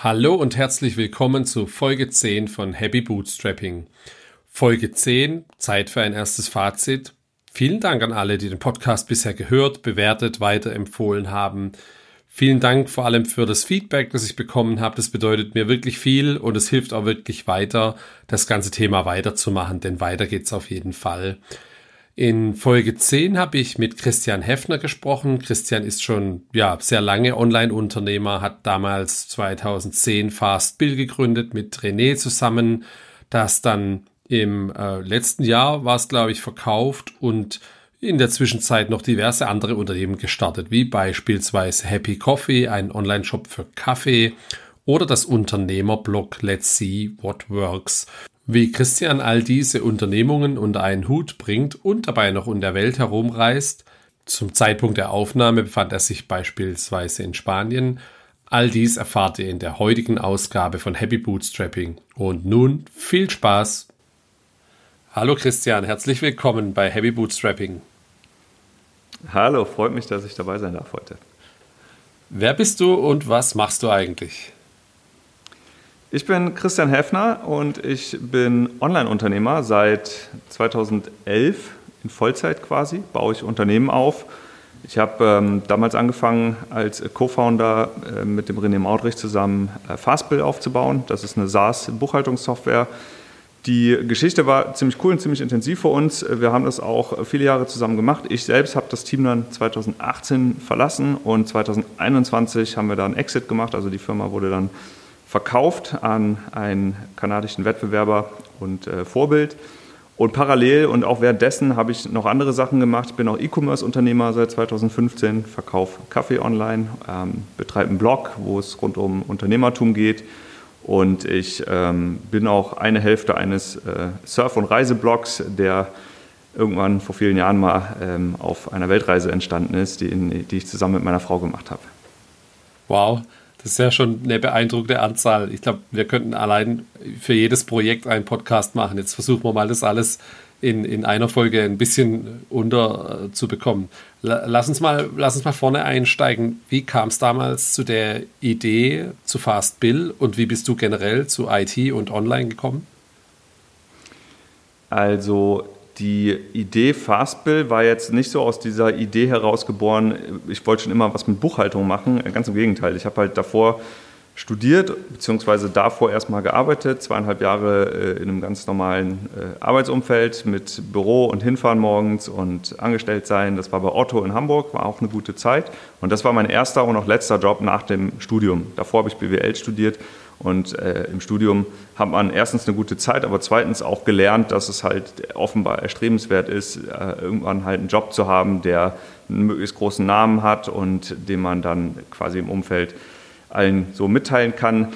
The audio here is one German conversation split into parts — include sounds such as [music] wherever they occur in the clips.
Hallo und herzlich willkommen zu Folge 10 von Happy Bootstrapping. Folge 10, Zeit für ein erstes Fazit. Vielen Dank an alle, die den Podcast bisher gehört, bewertet, weiterempfohlen haben. Vielen Dank vor allem für das Feedback, das ich bekommen habe. Das bedeutet mir wirklich viel und es hilft auch wirklich weiter, das ganze Thema weiterzumachen, denn weiter geht's auf jeden Fall. In Folge 10 habe ich mit Christian Heffner gesprochen. Christian ist schon ja sehr lange Online-Unternehmer, hat damals 2010 Fast Bill gegründet mit René zusammen, das dann im äh, letzten Jahr war es glaube ich verkauft und in der Zwischenzeit noch diverse andere Unternehmen gestartet, wie beispielsweise Happy Coffee, ein Online-Shop für Kaffee oder das Unternehmerblog Let's See What Works. Wie Christian all diese Unternehmungen unter einen Hut bringt und dabei noch in der Welt herumreist, zum Zeitpunkt der Aufnahme befand er sich beispielsweise in Spanien. All dies erfahrt ihr in der heutigen Ausgabe von Happy Bootstrapping. Und nun viel Spaß! Hallo Christian, herzlich willkommen bei Happy Bootstrapping. Hallo, freut mich, dass ich dabei sein darf heute. Wer bist du und was machst du eigentlich? Ich bin Christian Heffner und ich bin Online-Unternehmer seit 2011 in Vollzeit quasi, baue ich Unternehmen auf. Ich habe ähm, damals angefangen als Co-Founder äh, mit dem René Maudrich zusammen äh, Fastbill aufzubauen. Das ist eine SaaS-Buchhaltungssoftware. Die Geschichte war ziemlich cool und ziemlich intensiv für uns. Wir haben das auch viele Jahre zusammen gemacht. Ich selbst habe das Team dann 2018 verlassen und 2021 haben wir da einen Exit gemacht. Also die Firma wurde dann verkauft an einen kanadischen Wettbewerber und äh, Vorbild. Und parallel und auch währenddessen habe ich noch andere Sachen gemacht. Ich bin auch E-Commerce-Unternehmer seit 2015, verkaufe Kaffee online, ähm, betreibe einen Blog, wo es rund um Unternehmertum geht. Und ich ähm, bin auch eine Hälfte eines äh, Surf- und Reiseblogs, der irgendwann vor vielen Jahren mal ähm, auf einer Weltreise entstanden ist, die, in, die ich zusammen mit meiner Frau gemacht habe. Wow, das ist ja schon eine beeindruckende Anzahl. Ich glaube, wir könnten allein für jedes Projekt einen Podcast machen. Jetzt versuchen wir mal das alles in, in einer Folge ein bisschen unter äh. Lass lass uns mal vorne einsteigen. Wie kam es damals zu der Idee zu Fast Bill und wie bist du generell zu IT und Online gekommen? Also die Idee Fastbill war jetzt nicht so aus dieser Idee herausgeboren, ich wollte schon immer was mit Buchhaltung machen. Ganz im Gegenteil. Ich habe halt davor studiert, beziehungsweise davor erstmal gearbeitet, zweieinhalb Jahre äh, in einem ganz normalen äh, Arbeitsumfeld mit Büro und Hinfahren morgens und angestellt sein. Das war bei Otto in Hamburg, war auch eine gute Zeit. Und das war mein erster und auch letzter Job nach dem Studium. Davor habe ich BWL studiert und äh, im Studium hat man erstens eine gute Zeit, aber zweitens auch gelernt, dass es halt offenbar erstrebenswert ist, äh, irgendwann halt einen Job zu haben, der einen möglichst großen Namen hat und den man dann quasi im Umfeld allen so mitteilen kann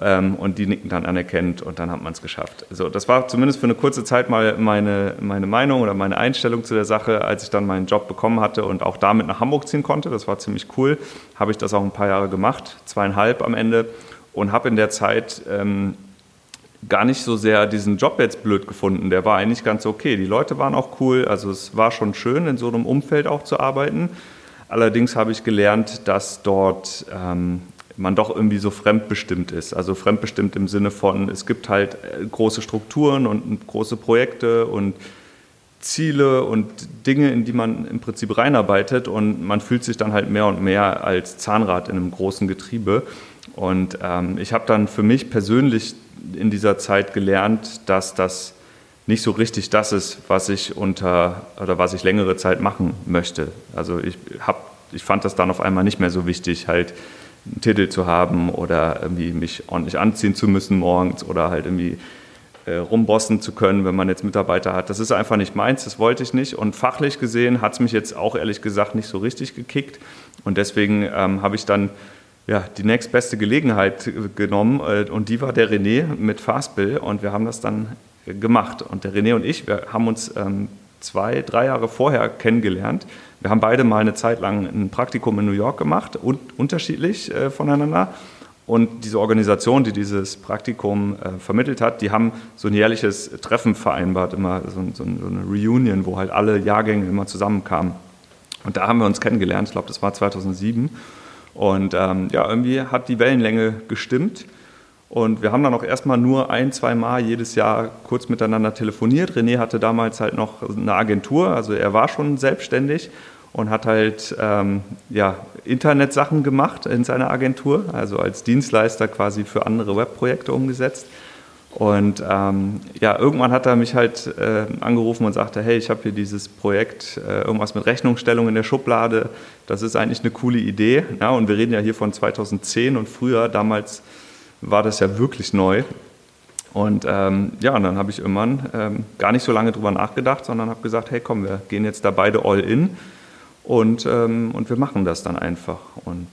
ähm, und die Nicken dann anerkennt und dann hat man es geschafft. Also das war zumindest für eine kurze Zeit mal meine, meine Meinung oder meine Einstellung zu der Sache, als ich dann meinen Job bekommen hatte und auch damit nach Hamburg ziehen konnte. Das war ziemlich cool. Habe ich das auch ein paar Jahre gemacht, zweieinhalb am Ende und habe in der Zeit ähm, gar nicht so sehr diesen Job jetzt blöd gefunden. Der war eigentlich ganz okay. Die Leute waren auch cool. Also es war schon schön, in so einem Umfeld auch zu arbeiten. Allerdings habe ich gelernt, dass dort ähm, man doch irgendwie so fremdbestimmt ist. Also fremdbestimmt im Sinne von, es gibt halt äh, große Strukturen und große Projekte und Ziele und Dinge, in die man im Prinzip reinarbeitet und man fühlt sich dann halt mehr und mehr als Zahnrad in einem großen Getriebe. Und ähm, ich habe dann für mich persönlich in dieser Zeit gelernt, dass das nicht so richtig das ist, was ich unter oder was ich längere Zeit machen möchte. Also ich hab, ich fand das dann auf einmal nicht mehr so wichtig, halt einen Titel zu haben oder irgendwie mich ordentlich anziehen zu müssen morgens oder halt irgendwie äh, rumbossen zu können, wenn man jetzt Mitarbeiter hat. Das ist einfach nicht meins, das wollte ich nicht. Und fachlich gesehen hat es mich jetzt auch ehrlich gesagt nicht so richtig gekickt. Und deswegen ähm, habe ich dann ja, die nächstbeste Gelegenheit genommen äh, und die war der René mit Fastbill und wir haben das dann gemacht. Und der René und ich, wir haben uns ähm, zwei, drei Jahre vorher kennengelernt. Wir haben beide mal eine Zeit lang ein Praktikum in New York gemacht, und, unterschiedlich äh, voneinander. Und diese Organisation, die dieses Praktikum äh, vermittelt hat, die haben so ein jährliches Treffen vereinbart, immer so, so eine Reunion, wo halt alle Jahrgänge immer zusammenkamen. Und da haben wir uns kennengelernt, ich glaube, das war 2007. Und ähm, ja, irgendwie hat die Wellenlänge gestimmt. Und wir haben dann auch erstmal nur ein, zwei Mal jedes Jahr kurz miteinander telefoniert. René hatte damals halt noch eine Agentur, also er war schon selbstständig und hat halt ähm, ja, Internetsachen gemacht in seiner Agentur, also als Dienstleister quasi für andere Webprojekte umgesetzt. Und ähm, ja, irgendwann hat er mich halt äh, angerufen und sagte, hey, ich habe hier dieses Projekt, äh, irgendwas mit Rechnungsstellung in der Schublade, das ist eigentlich eine coole Idee. Ja, und wir reden ja hier von 2010 und früher, damals war das ja wirklich neu. Und ähm, ja, und dann habe ich irgendwann ähm, gar nicht so lange drüber nachgedacht, sondern habe gesagt, hey komm, wir gehen jetzt da beide all in und, ähm, und wir machen das dann einfach. Und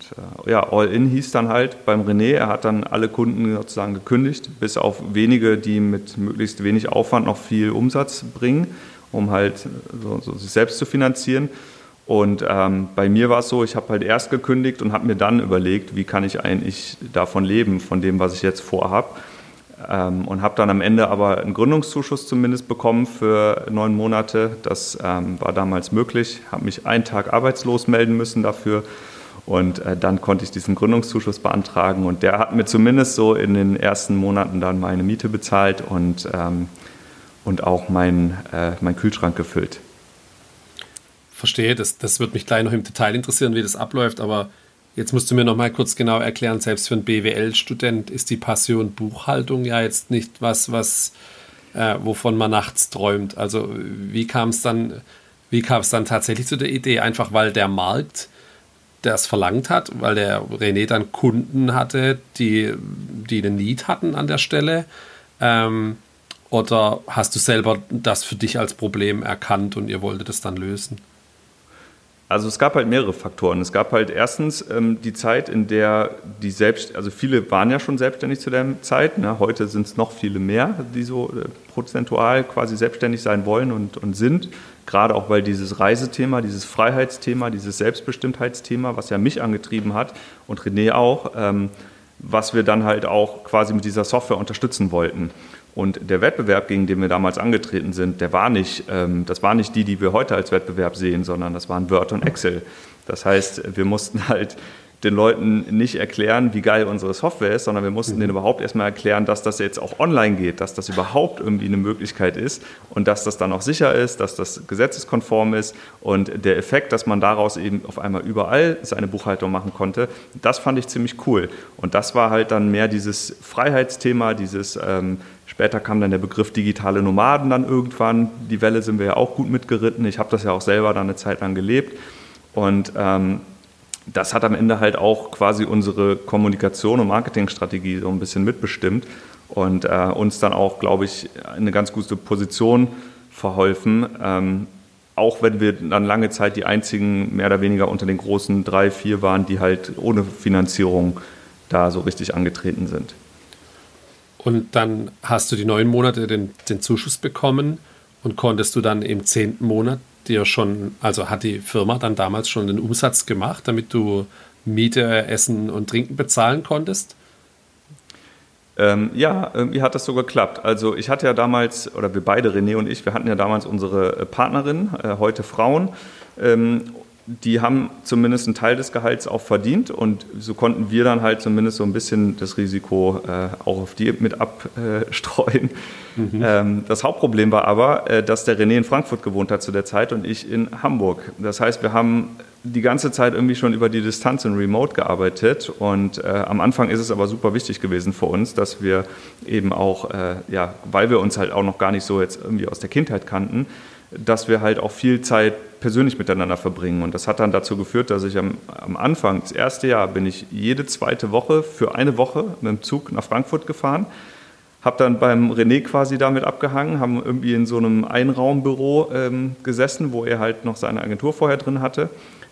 äh, ja, All-In hieß dann halt beim René, er hat dann alle Kunden sozusagen gekündigt, bis auf wenige, die mit möglichst wenig Aufwand noch viel Umsatz bringen, um halt so, so sich selbst zu finanzieren. Und ähm, bei mir war es so, ich habe halt erst gekündigt und habe mir dann überlegt, wie kann ich eigentlich davon leben, von dem, was ich jetzt vorhabe. Ähm, und habe dann am Ende aber einen Gründungszuschuss zumindest bekommen für neun Monate. Das ähm, war damals möglich. Habe mich einen Tag arbeitslos melden müssen dafür. Und äh, dann konnte ich diesen Gründungszuschuss beantragen. Und der hat mir zumindest so in den ersten Monaten dann meine Miete bezahlt und, ähm, und auch mein, äh, mein Kühlschrank gefüllt. Verstehe, das, das wird mich gleich noch im Detail interessieren, wie das abläuft. Aber Jetzt musst du mir noch mal kurz genau erklären, selbst für einen BWL-Student ist die Passion Buchhaltung ja jetzt nicht was, was äh, wovon man nachts träumt. Also wie kam es dann, wie kam es dann tatsächlich zu der Idee? Einfach weil der Markt das verlangt hat, weil der René dann Kunden hatte, die, die einen Need hatten an der Stelle. Ähm, oder hast du selber das für dich als Problem erkannt und ihr wolltet es dann lösen? Also es gab halt mehrere Faktoren. Es gab halt erstens ähm, die Zeit, in der die selbst, also viele waren ja schon selbstständig zu der Zeit. Ne? Heute sind es noch viele mehr, die so äh, prozentual quasi selbstständig sein wollen und, und sind. Gerade auch, weil dieses Reisethema, dieses Freiheitsthema, dieses Selbstbestimmtheitsthema, was ja mich angetrieben hat und René auch, ähm, was wir dann halt auch quasi mit dieser Software unterstützen wollten. Und der Wettbewerb, gegen den wir damals angetreten sind, der war nicht, ähm, das war nicht die, die wir heute als Wettbewerb sehen, sondern das waren Word und Excel. Das heißt, wir mussten halt den Leuten nicht erklären, wie geil unsere Software ist, sondern wir mussten mhm. denen überhaupt erstmal erklären, dass das jetzt auch online geht, dass das überhaupt irgendwie eine Möglichkeit ist und dass das dann auch sicher ist, dass das gesetzeskonform ist und der Effekt, dass man daraus eben auf einmal überall seine Buchhaltung machen konnte, das fand ich ziemlich cool. Und das war halt dann mehr dieses Freiheitsthema, dieses ähm, Später kam dann der Begriff digitale Nomaden dann irgendwann. Die Welle sind wir ja auch gut mitgeritten. Ich habe das ja auch selber dann eine Zeit lang gelebt. Und ähm, das hat am Ende halt auch quasi unsere Kommunikation und Marketingstrategie so ein bisschen mitbestimmt und äh, uns dann auch, glaube ich, eine ganz gute Position verholfen. Ähm, auch wenn wir dann lange Zeit die einzigen mehr oder weniger unter den großen drei, vier waren, die halt ohne Finanzierung da so richtig angetreten sind. Und dann hast du die neun Monate den, den Zuschuss bekommen und konntest du dann im zehnten Monat dir schon, also hat die Firma dann damals schon den Umsatz gemacht, damit du Miete, Essen und Trinken bezahlen konntest? Ähm, ja, irgendwie hat das so geklappt. Also ich hatte ja damals, oder wir beide, René und ich, wir hatten ja damals unsere äh, Partnerin, äh, heute Frauen. Ähm, die haben zumindest einen Teil des Gehalts auch verdient und so konnten wir dann halt zumindest so ein bisschen das Risiko äh, auch auf die mit abstreuen. Mhm. Ähm, das Hauptproblem war aber, äh, dass der René in Frankfurt gewohnt hat zu der Zeit und ich in Hamburg. Das heißt, wir haben die ganze Zeit irgendwie schon über die Distanz in Remote gearbeitet und äh, am Anfang ist es aber super wichtig gewesen für uns, dass wir eben auch, äh, ja, weil wir uns halt auch noch gar nicht so jetzt irgendwie aus der Kindheit kannten, dass wir halt auch viel Zeit persönlich miteinander verbringen. Und das hat dann dazu geführt, dass ich am, am Anfang, das erste Jahr, bin ich jede zweite Woche für eine Woche mit dem Zug nach Frankfurt gefahren. Habe dann beim René quasi damit abgehangen, haben irgendwie in so einem Einraumbüro ähm, gesessen, wo er halt noch seine Agentur vorher drin hatte.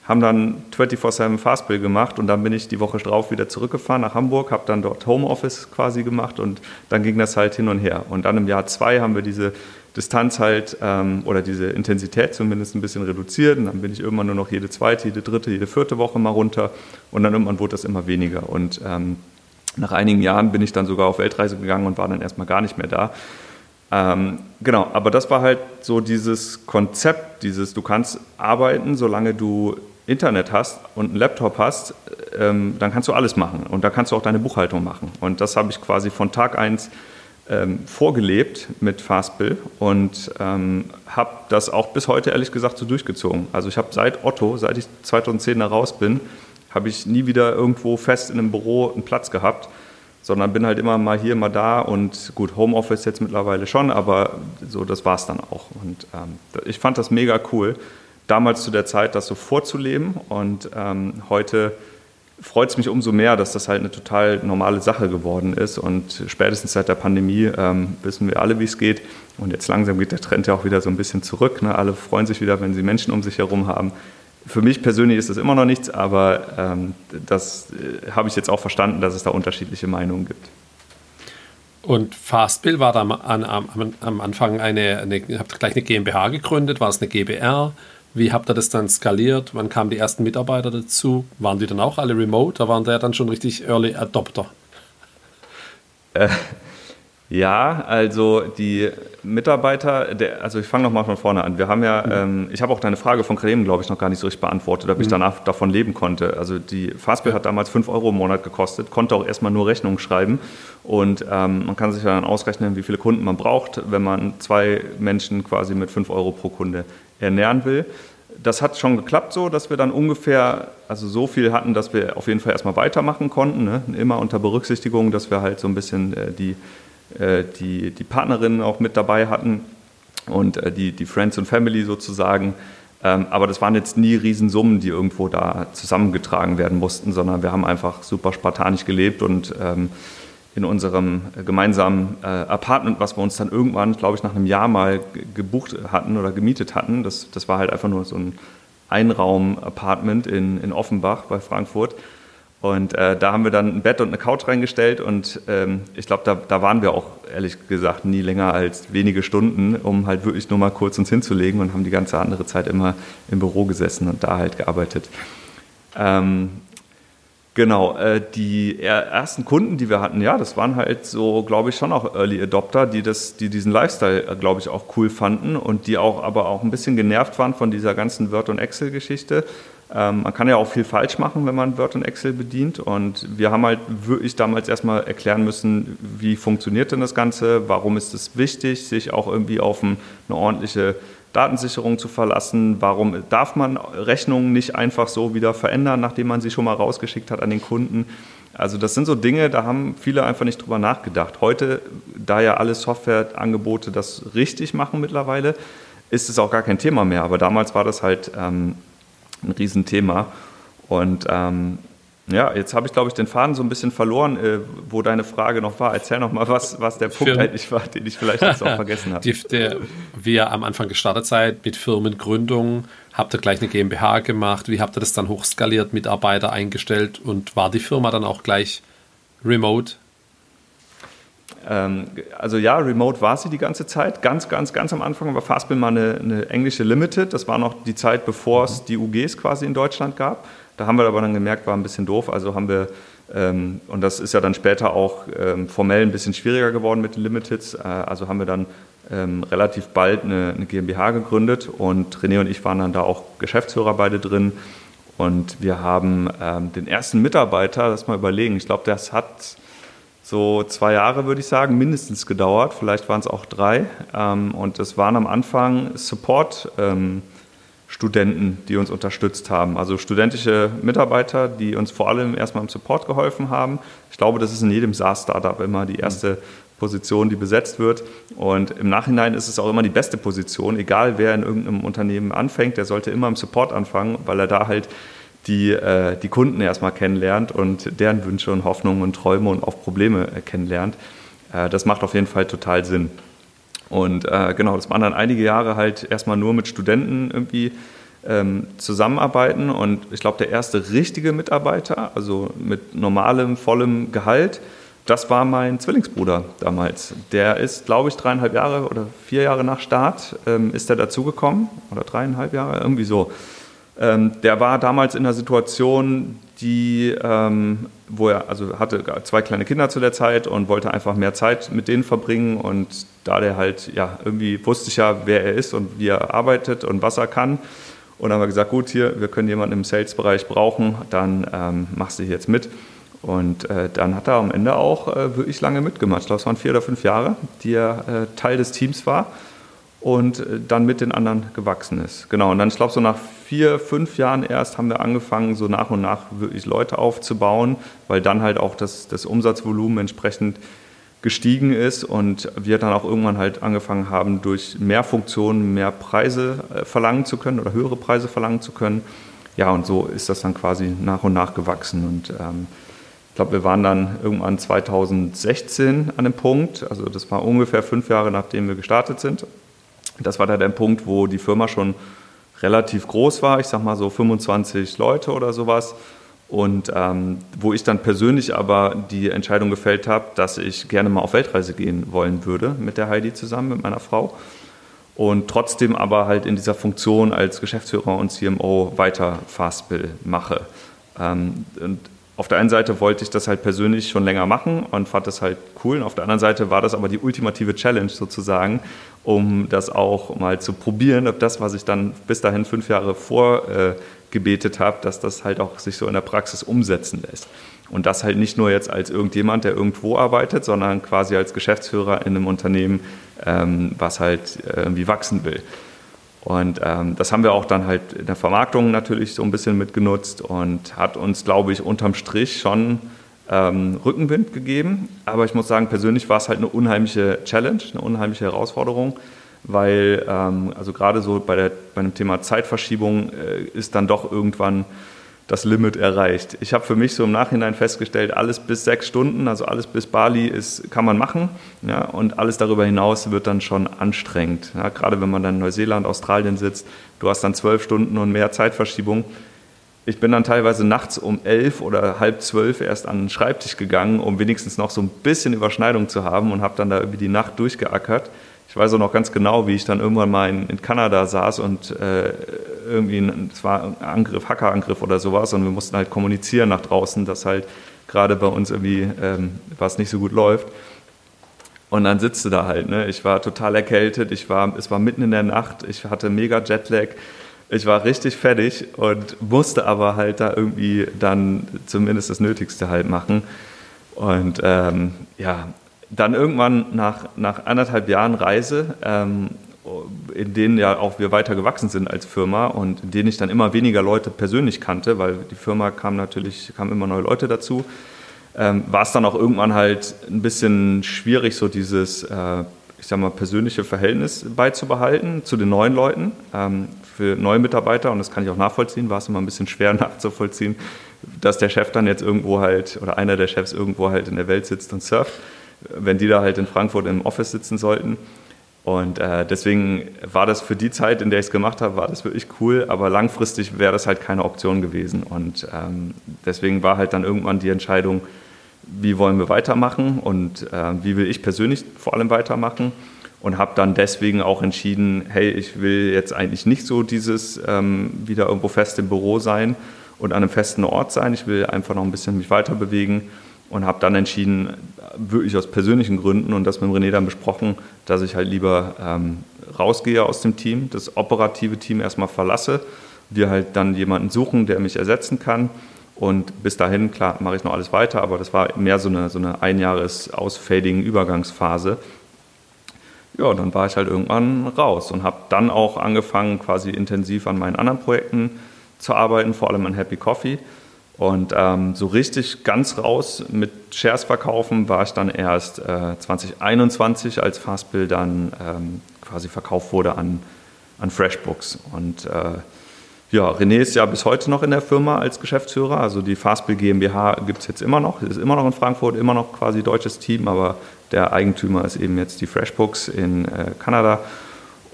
Haben dann 24-7 Fastbill gemacht und dann bin ich die Woche drauf wieder zurückgefahren nach Hamburg, habe dann dort Homeoffice quasi gemacht und dann ging das halt hin und her. Und dann im Jahr zwei haben wir diese Distanz halt ähm, oder diese Intensität zumindest ein bisschen reduziert. Und dann bin ich irgendwann nur noch jede zweite, jede dritte, jede vierte Woche mal runter. Und dann irgendwann wurde das immer weniger. Und ähm, nach einigen Jahren bin ich dann sogar auf Weltreise gegangen und war dann erstmal gar nicht mehr da. Ähm, genau, aber das war halt so dieses Konzept, dieses du kannst arbeiten, solange du Internet hast und einen Laptop hast, ähm, dann kannst du alles machen und da kannst du auch deine Buchhaltung machen. Und das habe ich quasi von Tag 1 ähm, vorgelebt mit Fastbill und ähm, habe das auch bis heute ehrlich gesagt so durchgezogen. Also ich habe seit Otto, seit ich 2010 da raus bin, habe ich nie wieder irgendwo fest in einem Büro einen Platz gehabt, sondern bin halt immer mal hier, mal da und gut, Homeoffice jetzt mittlerweile schon, aber so, das war es dann auch. Und ähm, ich fand das mega cool, damals zu der Zeit das so vorzuleben und ähm, heute freut es mich umso mehr, dass das halt eine total normale Sache geworden ist. Und spätestens seit der Pandemie ähm, wissen wir alle, wie es geht. Und jetzt langsam geht der Trend ja auch wieder so ein bisschen zurück. Ne? Alle freuen sich wieder, wenn sie Menschen um sich herum haben. Für mich persönlich ist das immer noch nichts, aber ähm, das äh, habe ich jetzt auch verstanden, dass es da unterschiedliche Meinungen gibt. Und Fastbill war da am, am, am Anfang eine, eine, habt gleich eine GmbH gegründet, war es eine GBR? Wie habt ihr das dann skaliert? Wann kamen die ersten Mitarbeiter dazu? Waren die dann auch alle remote? Da waren der dann schon richtig Early Adopter. Äh, ja, also die Mitarbeiter, der, also ich fange nochmal von vorne an. Wir haben ja, mhm. ähm, ich habe auch deine Frage von Kremen, glaube ich, noch gar nicht so richtig beantwortet, ob mhm. ich danach davon leben konnte. Also die Fastbill hat damals 5 Euro im Monat gekostet, konnte auch erstmal nur Rechnungen schreiben und ähm, man kann sich ja dann ausrechnen, wie viele Kunden man braucht, wenn man zwei Menschen quasi mit 5 Euro pro Kunde ernähren will. Das hat schon geklappt so, dass wir dann ungefähr, also so viel hatten, dass wir auf jeden Fall erstmal weitermachen konnten. Ne? Immer unter Berücksichtigung, dass wir halt so ein bisschen äh, die, die, die Partnerinnen auch mit dabei hatten und äh, die, die Friends und Family sozusagen. Ähm, aber das waren jetzt nie Riesensummen, die irgendwo da zusammengetragen werden mussten, sondern wir haben einfach super spartanisch gelebt und ähm, in unserem gemeinsamen äh, Apartment, was wir uns dann irgendwann, glaube ich, nach einem Jahr mal gebucht hatten oder gemietet hatten. Das, das war halt einfach nur so ein Einraum-Apartment in, in Offenbach bei Frankfurt. Und äh, da haben wir dann ein Bett und eine Couch reingestellt und ähm, ich glaube, da, da waren wir auch ehrlich gesagt nie länger als wenige Stunden, um halt wirklich nur mal kurz uns hinzulegen und haben die ganze andere Zeit immer im Büro gesessen und da halt gearbeitet. Ähm, Genau, äh, die ersten Kunden, die wir hatten, ja, das waren halt so, glaube ich, schon auch Early Adopter, die, das, die diesen Lifestyle, äh, glaube ich, auch cool fanden und die auch aber auch ein bisschen genervt waren von dieser ganzen Word- und Excel-Geschichte. Ähm, man kann ja auch viel falsch machen, wenn man Word und Excel bedient. Und wir haben halt wirklich damals erstmal erklären müssen, wie funktioniert denn das Ganze, warum ist es wichtig, sich auch irgendwie auf eine ordentliche Datensicherung zu verlassen? Warum darf man Rechnungen nicht einfach so wieder verändern, nachdem man sie schon mal rausgeschickt hat an den Kunden? Also das sind so Dinge, da haben viele einfach nicht drüber nachgedacht. Heute, da ja alle Softwareangebote das richtig machen mittlerweile, ist es auch gar kein Thema mehr. Aber damals war das halt ähm, ein Riesenthema. Und ähm, ja, jetzt habe ich, glaube ich, den Faden so ein bisschen verloren, äh, wo deine Frage noch war. Erzähl noch mal, was, was der Punkt Firmen. eigentlich war, den ich vielleicht jetzt auch [laughs] vergessen habe. wie ihr am Anfang gestartet seid mit Firmengründung, habt ihr gleich eine GmbH gemacht? Wie habt ihr das dann hochskaliert, Mitarbeiter eingestellt und war die Firma dann auch gleich remote? Ähm, also ja, remote war sie die ganze Zeit. Ganz, ganz, ganz am Anfang war Fastbill mal eine, eine englische Limited. Das war noch die Zeit, bevor es die UGs quasi in Deutschland gab. Da haben wir aber dann gemerkt, war ein bisschen doof. Also haben wir, ähm, und das ist ja dann später auch ähm, formell ein bisschen schwieriger geworden mit den Limiteds. Äh, also haben wir dann ähm, relativ bald eine, eine, GmbH gegründet und René und ich waren dann da auch Geschäftsführer beide drin. Und wir haben ähm, den ersten Mitarbeiter, lass mal überlegen, ich glaube, das hat so zwei Jahre, würde ich sagen, mindestens gedauert. Vielleicht waren es auch drei. Ähm, und das waren am Anfang Support. Ähm, die uns unterstützt haben. Also studentische Mitarbeiter, die uns vor allem erstmal im Support geholfen haben. Ich glaube, das ist in jedem SaaS-Startup immer die erste Position, die besetzt wird. Und im Nachhinein ist es auch immer die beste Position, egal wer in irgendeinem Unternehmen anfängt, der sollte immer im Support anfangen, weil er da halt die, äh, die Kunden erstmal kennenlernt und deren Wünsche und Hoffnungen und Träume und auch Probleme äh, kennenlernt. Äh, das macht auf jeden Fall total Sinn. Und äh, genau, das waren dann einige Jahre halt erstmal nur mit Studenten irgendwie ähm, zusammenarbeiten. Und ich glaube, der erste richtige Mitarbeiter, also mit normalem, vollem Gehalt, das war mein Zwillingsbruder damals. Der ist, glaube ich, dreieinhalb Jahre oder vier Jahre nach Start ähm, ist er dazugekommen. Oder dreieinhalb Jahre, irgendwie so. Ähm, der war damals in einer Situation, die, ähm, wo er also hatte zwei kleine Kinder zu der Zeit und wollte einfach mehr Zeit mit denen verbringen. Und da der halt, ja, irgendwie wusste ich ja, wer er ist und wie er arbeitet und was er kann. Und dann haben wir gesagt, gut, hier, wir können jemanden im Sales-Bereich brauchen, dann ähm, machst du hier jetzt mit. Und äh, dann hat er am Ende auch äh, wirklich lange mitgemacht. Ich glaube, es waren vier oder fünf Jahre, die er äh, Teil des Teams war und äh, dann mit den anderen gewachsen ist. Genau, und dann, ich glaube, so nach vier, fünf Jahren erst haben wir angefangen, so nach und nach wirklich Leute aufzubauen, weil dann halt auch das, das Umsatzvolumen entsprechend gestiegen ist und wir dann auch irgendwann halt angefangen haben, durch mehr Funktionen mehr Preise äh, verlangen zu können oder höhere Preise verlangen zu können. Ja, und so ist das dann quasi nach und nach gewachsen. Und ähm, ich glaube, wir waren dann irgendwann 2016 an dem Punkt, also das war ungefähr fünf Jahre nachdem wir gestartet sind. Das war da der Punkt, wo die Firma schon relativ groß war, ich sag mal so 25 Leute oder sowas. Und ähm, wo ich dann persönlich aber die Entscheidung gefällt habe, dass ich gerne mal auf Weltreise gehen wollen würde mit der Heidi zusammen, mit meiner Frau. Und trotzdem aber halt in dieser Funktion als Geschäftsführer und CMO weiter Fastbill mache. Ähm, und auf der einen Seite wollte ich das halt persönlich schon länger machen und fand das halt cool. Und auf der anderen Seite war das aber die ultimative Challenge sozusagen, um das auch mal zu probieren, ob das, was ich dann bis dahin fünf Jahre vor äh, habe, dass das halt auch sich so in der Praxis umsetzen lässt. Und das halt nicht nur jetzt als irgendjemand, der irgendwo arbeitet, sondern quasi als Geschäftsführer in einem Unternehmen, ähm, was halt äh, irgendwie wachsen will. Und ähm, das haben wir auch dann halt in der Vermarktung natürlich so ein bisschen mitgenutzt und hat uns, glaube ich, unterm Strich schon ähm, Rückenwind gegeben. Aber ich muss sagen, persönlich war es halt eine unheimliche Challenge, eine unheimliche Herausforderung weil ähm, also gerade so bei, der, bei dem Thema Zeitverschiebung äh, ist dann doch irgendwann das Limit erreicht. Ich habe für mich so im Nachhinein festgestellt, alles bis sechs Stunden, also alles bis Bali ist, kann man machen. Ja, und alles darüber hinaus wird dann schon anstrengend. Ja, gerade wenn man dann in Neuseeland, Australien sitzt, du hast dann zwölf Stunden und mehr Zeitverschiebung. Ich bin dann teilweise nachts um elf oder halb zwölf erst an den Schreibtisch gegangen, um wenigstens noch so ein bisschen Überschneidung zu haben und habe dann da irgendwie die Nacht durchgeackert ich weiß auch noch ganz genau, wie ich dann irgendwann mal in, in Kanada saß und äh, irgendwie, es war ein Angriff, Hackerangriff oder sowas und wir mussten halt kommunizieren nach draußen, dass halt gerade bei uns irgendwie ähm, was nicht so gut läuft. Und dann sitzt du da halt, ne? Ich war total erkältet, ich war, es war mitten in der Nacht, ich hatte mega Jetlag, ich war richtig fertig und musste aber halt da irgendwie dann zumindest das Nötigste halt machen. Und ähm, ja, dann irgendwann nach, nach anderthalb Jahren Reise, ähm, in denen ja auch wir weiter gewachsen sind als Firma und in denen ich dann immer weniger Leute persönlich kannte, weil die Firma kam natürlich, kamen immer neue Leute dazu, ähm, war es dann auch irgendwann halt ein bisschen schwierig, so dieses, äh, ich sag mal, persönliche Verhältnis beizubehalten zu den neuen Leuten. Ähm, für neue Mitarbeiter, und das kann ich auch nachvollziehen, war es immer ein bisschen schwer [laughs] nachzuvollziehen, dass der Chef dann jetzt irgendwo halt, oder einer der Chefs irgendwo halt in der Welt sitzt und surft wenn die da halt in Frankfurt im Office sitzen sollten. Und äh, deswegen war das für die Zeit, in der ich es gemacht habe, war das wirklich cool, aber langfristig wäre das halt keine Option gewesen. Und ähm, deswegen war halt dann irgendwann die Entscheidung, wie wollen wir weitermachen und äh, wie will ich persönlich vor allem weitermachen. Und habe dann deswegen auch entschieden, hey, ich will jetzt eigentlich nicht so dieses ähm, wieder irgendwo fest im Büro sein und an einem festen Ort sein. Ich will einfach noch ein bisschen mich weiter bewegen und habe dann entschieden, wirklich aus persönlichen Gründen und das mit René dann besprochen, dass ich halt lieber ähm, rausgehe aus dem Team, das operative Team erstmal verlasse, wir halt dann jemanden suchen, der mich ersetzen kann. Und bis dahin, klar, mache ich noch alles weiter, aber das war mehr so eine, so eine einjahres-ausfädigen Übergangsphase. Ja, dann war ich halt irgendwann raus und habe dann auch angefangen, quasi intensiv an meinen anderen Projekten zu arbeiten, vor allem an Happy Coffee und ähm, so richtig ganz raus mit Shares verkaufen war ich dann erst äh, 2021, als Fastbill dann ähm, quasi verkauft wurde an, an FreshBooks. Und äh, ja, René ist ja bis heute noch in der Firma als Geschäftsführer. Also die Fastbill GmbH gibt es jetzt immer noch. Ist immer noch in Frankfurt, immer noch quasi deutsches Team, aber der Eigentümer ist eben jetzt die FreshBooks in äh, Kanada.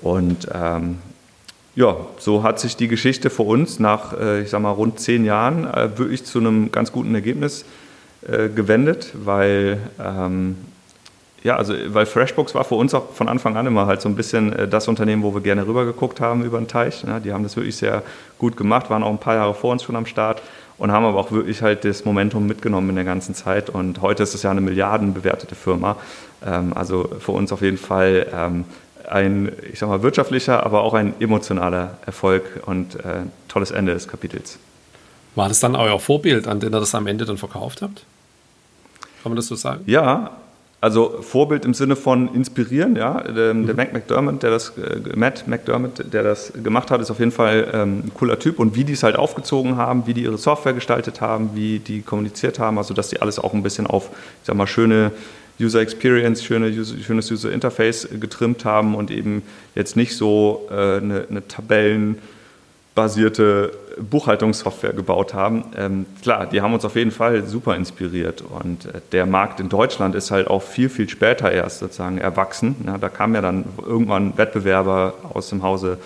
Und ähm, ja, so hat sich die Geschichte für uns nach, äh, ich sag mal, rund zehn Jahren äh, wirklich zu einem ganz guten Ergebnis äh, gewendet, weil, ähm, ja, also, weil FreshBooks war für uns auch von Anfang an immer halt so ein bisschen das Unternehmen, wo wir gerne rübergeguckt haben über den Teich. Ne? Die haben das wirklich sehr gut gemacht, waren auch ein paar Jahre vor uns schon am Start und haben aber auch wirklich halt das Momentum mitgenommen in der ganzen Zeit. Und heute ist es ja eine milliardenbewertete Firma. Ähm, also für uns auf jeden Fall ähm, ein, ich sag mal, wirtschaftlicher, aber auch ein emotionaler Erfolg und äh, tolles Ende des Kapitels. War das dann euer Vorbild, an dem ihr das am Ende dann verkauft habt? Kann man das so sagen? Ja, also Vorbild im Sinne von inspirieren, ja. Der, mhm. der Mac McDermott, der das, äh, Matt McDermott, der das gemacht hat, ist auf jeden Fall ähm, ein cooler Typ. Und wie die es halt aufgezogen haben, wie die ihre Software gestaltet haben, wie die kommuniziert haben, also dass die alles auch ein bisschen auf, ich sag mal, schöne User Experience, schöne, schönes User Interface getrimmt haben und eben jetzt nicht so äh, eine, eine Tabellen basierte Buchhaltungssoftware gebaut haben. Ähm, klar, die haben uns auf jeden Fall super inspiriert und äh, der Markt in Deutschland ist halt auch viel, viel später erst sozusagen erwachsen. Ja, da kamen ja dann irgendwann Wettbewerber aus dem Hause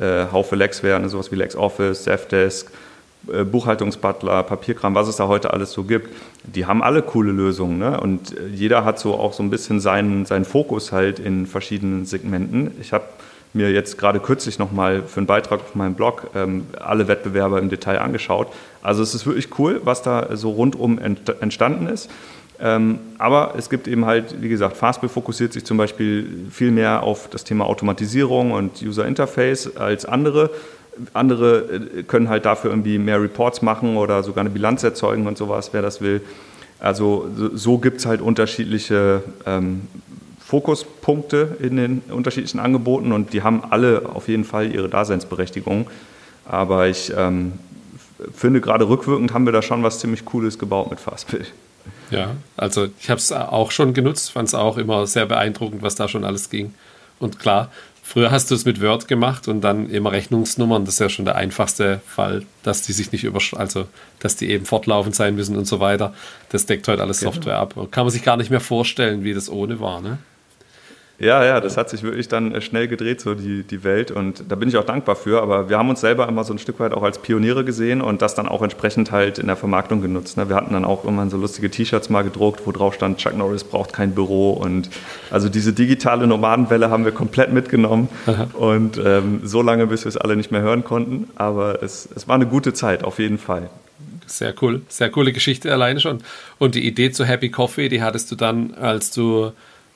äh, Haufe Lexware, ne, sowas wie LexOffice, Zefdesk, äh, Buchhaltungsbutler, Papierkram, was es da heute alles so gibt. Die haben alle coole Lösungen ne? und äh, jeder hat so auch so ein bisschen seinen, seinen Fokus halt in verschiedenen Segmenten. Ich habe mir jetzt gerade kürzlich nochmal für einen Beitrag auf meinem Blog ähm, alle Wettbewerber im Detail angeschaut. Also es ist wirklich cool, was da so rundum ent entstanden ist. Ähm, aber es gibt eben halt, wie gesagt, Fastbill fokussiert sich zum Beispiel viel mehr auf das Thema Automatisierung und User Interface als andere. Andere äh, können halt dafür irgendwie mehr Reports machen oder sogar eine Bilanz erzeugen und sowas, wer das will. Also so gibt es halt unterschiedliche ähm, Fokuspunkte in den unterschiedlichen Angeboten und die haben alle auf jeden Fall ihre Daseinsberechtigung. Aber ich ähm, finde, gerade rückwirkend haben wir da schon was ziemlich Cooles gebaut mit Fastbill. Ja, also ich habe es auch schon genutzt, fand es auch immer sehr beeindruckend, was da schon alles ging. Und klar, früher hast du es mit Word gemacht und dann immer Rechnungsnummern. Das ist ja schon der einfachste Fall, dass die sich nicht über, also dass die eben fortlaufend sein müssen und so weiter. Das deckt heute alles genau. Software ab. Kann man sich gar nicht mehr vorstellen, wie das ohne war, ne? Ja, ja, das hat sich wirklich dann äh, schnell gedreht, so die, die Welt. Und da bin ich auch dankbar für. Aber wir haben uns selber immer so ein Stück weit auch als Pioniere gesehen und das dann auch entsprechend halt in der Vermarktung genutzt. Ne? Wir hatten dann auch immer so lustige T-Shirts mal gedruckt, wo drauf stand, Chuck Norris braucht kein Büro. Und also diese digitale Nomadenwelle haben wir komplett mitgenommen. Aha. Und ähm, so lange, bis wir es alle nicht mehr hören konnten. Aber es, es war eine gute Zeit, auf jeden Fall. Sehr cool. Sehr coole Geschichte alleine schon. Und die Idee zu Happy Coffee, die hattest du dann, als du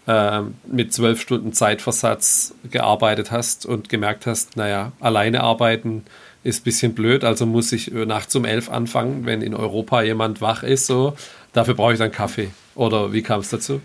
äh, mit zwölf Stunden Zeitversatz gearbeitet hast und gemerkt hast, naja, alleine arbeiten ist ein bisschen blöd, also muss ich nachts um elf anfangen, wenn in Europa jemand wach ist, so. Dafür brauche ich dann Kaffee. Oder wie kam es dazu?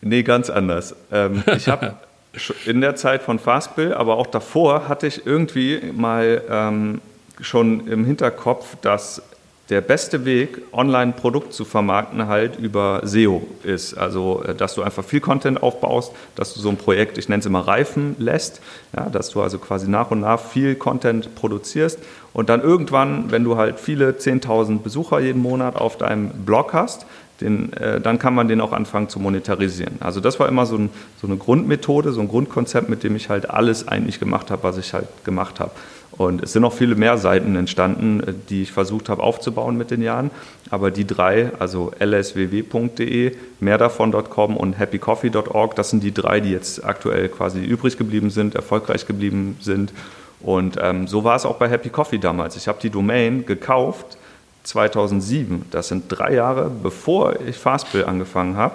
Nee, ganz anders. Ähm, ich habe [laughs] in der Zeit von Fastbill, aber auch davor hatte ich irgendwie mal ähm, schon im Hinterkopf, dass der beste Weg, online Produkt zu vermarkten, halt über SEO ist. Also, äh, dass du einfach viel Content aufbaust, dass du so ein Projekt, ich nenne es immer reifen lässt, ja, dass du also quasi nach und nach viel Content produzierst und dann irgendwann, wenn du halt viele 10.000 Besucher jeden Monat auf deinem Blog hast, den, äh, dann kann man den auch anfangen zu monetarisieren. Also das war immer so, ein, so eine Grundmethode, so ein Grundkonzept, mit dem ich halt alles eigentlich gemacht habe, was ich halt gemacht habe. Und es sind noch viele mehr Seiten entstanden, äh, die ich versucht habe aufzubauen mit den Jahren. Aber die drei, also lsww.de, mehrdavon.com und happycoffee.org, das sind die drei, die jetzt aktuell quasi übrig geblieben sind, erfolgreich geblieben sind. Und ähm, so war es auch bei Happy Coffee damals. Ich habe die Domain gekauft 2007. Das sind drei Jahre, bevor ich Fastbill angefangen habe.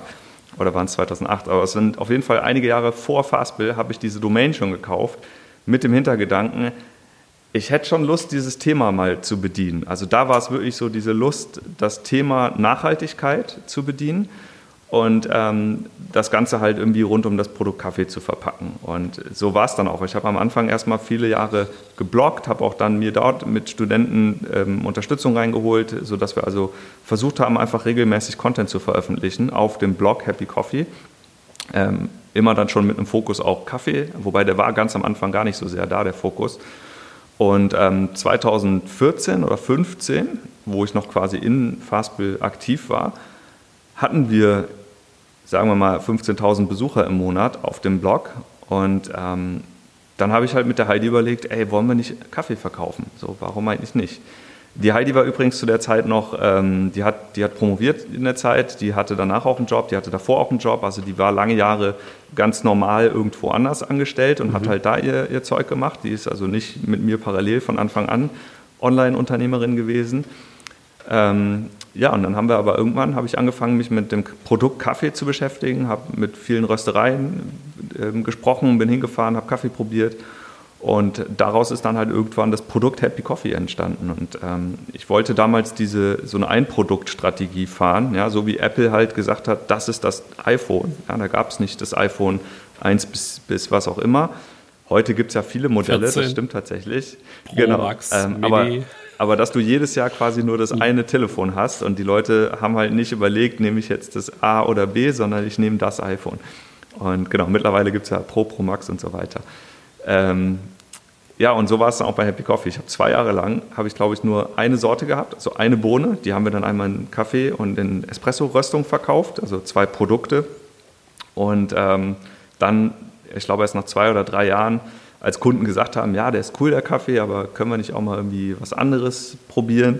Oder waren es 2008? Aber es sind auf jeden Fall einige Jahre vor Fastbill habe ich diese Domain schon gekauft mit dem Hintergedanken, ich hätte schon Lust, dieses Thema mal zu bedienen. Also da war es wirklich so diese Lust, das Thema Nachhaltigkeit zu bedienen und ähm, das Ganze halt irgendwie rund um das Produkt Kaffee zu verpacken. Und so war es dann auch. Ich habe am Anfang erstmal viele Jahre gebloggt, habe auch dann mir dort mit Studenten ähm, Unterstützung reingeholt, sodass wir also versucht haben, einfach regelmäßig Content zu veröffentlichen auf dem Blog Happy Coffee. Ähm, immer dann schon mit einem Fokus auch Kaffee, wobei der war ganz am Anfang gar nicht so sehr da, der Fokus. Und ähm, 2014 oder 2015, wo ich noch quasi in Fastbill aktiv war, hatten wir, sagen wir mal, 15.000 Besucher im Monat auf dem Blog. Und ähm, dann habe ich halt mit der Heidi überlegt, ey, wollen wir nicht Kaffee verkaufen? So, warum eigentlich nicht? Die Heidi war übrigens zu der Zeit noch, ähm, die, hat, die hat promoviert in der Zeit, die hatte danach auch einen Job, die hatte davor auch einen Job, also die war lange Jahre ganz normal irgendwo anders angestellt und mhm. hat halt da ihr, ihr Zeug gemacht. Die ist also nicht mit mir parallel von Anfang an Online-Unternehmerin gewesen. Ähm, ja, und dann haben wir aber irgendwann, habe ich angefangen, mich mit dem Produkt Kaffee zu beschäftigen, habe mit vielen Röstereien äh, gesprochen, bin hingefahren, habe Kaffee probiert und daraus ist dann halt irgendwann das Produkt Happy Coffee entstanden. Und ähm, ich wollte damals diese so eine Einproduktstrategie fahren, ja, so wie Apple halt gesagt hat, das ist das iPhone. Ja, da gab es nicht das iPhone 1 bis, bis was auch immer. Heute gibt es ja viele Modelle, 14. das stimmt tatsächlich. Pro genau. Max, ähm, aber, aber dass du jedes Jahr quasi nur das eine Telefon hast und die Leute haben halt nicht überlegt, nehme ich jetzt das A oder B, sondern ich nehme das iPhone. Und genau, mittlerweile gibt es ja Pro, Pro Max und so weiter. Ähm, ja, und so war es dann auch bei Happy Coffee. Ich habe zwei Jahre lang, habe ich glaube ich nur eine Sorte gehabt, also eine Bohne. Die haben wir dann einmal in Kaffee und in Espresso-Röstung verkauft, also zwei Produkte. Und ähm, dann, ich glaube erst nach zwei oder drei Jahren, als Kunden gesagt haben, ja, der ist cool, der Kaffee, aber können wir nicht auch mal irgendwie was anderes probieren?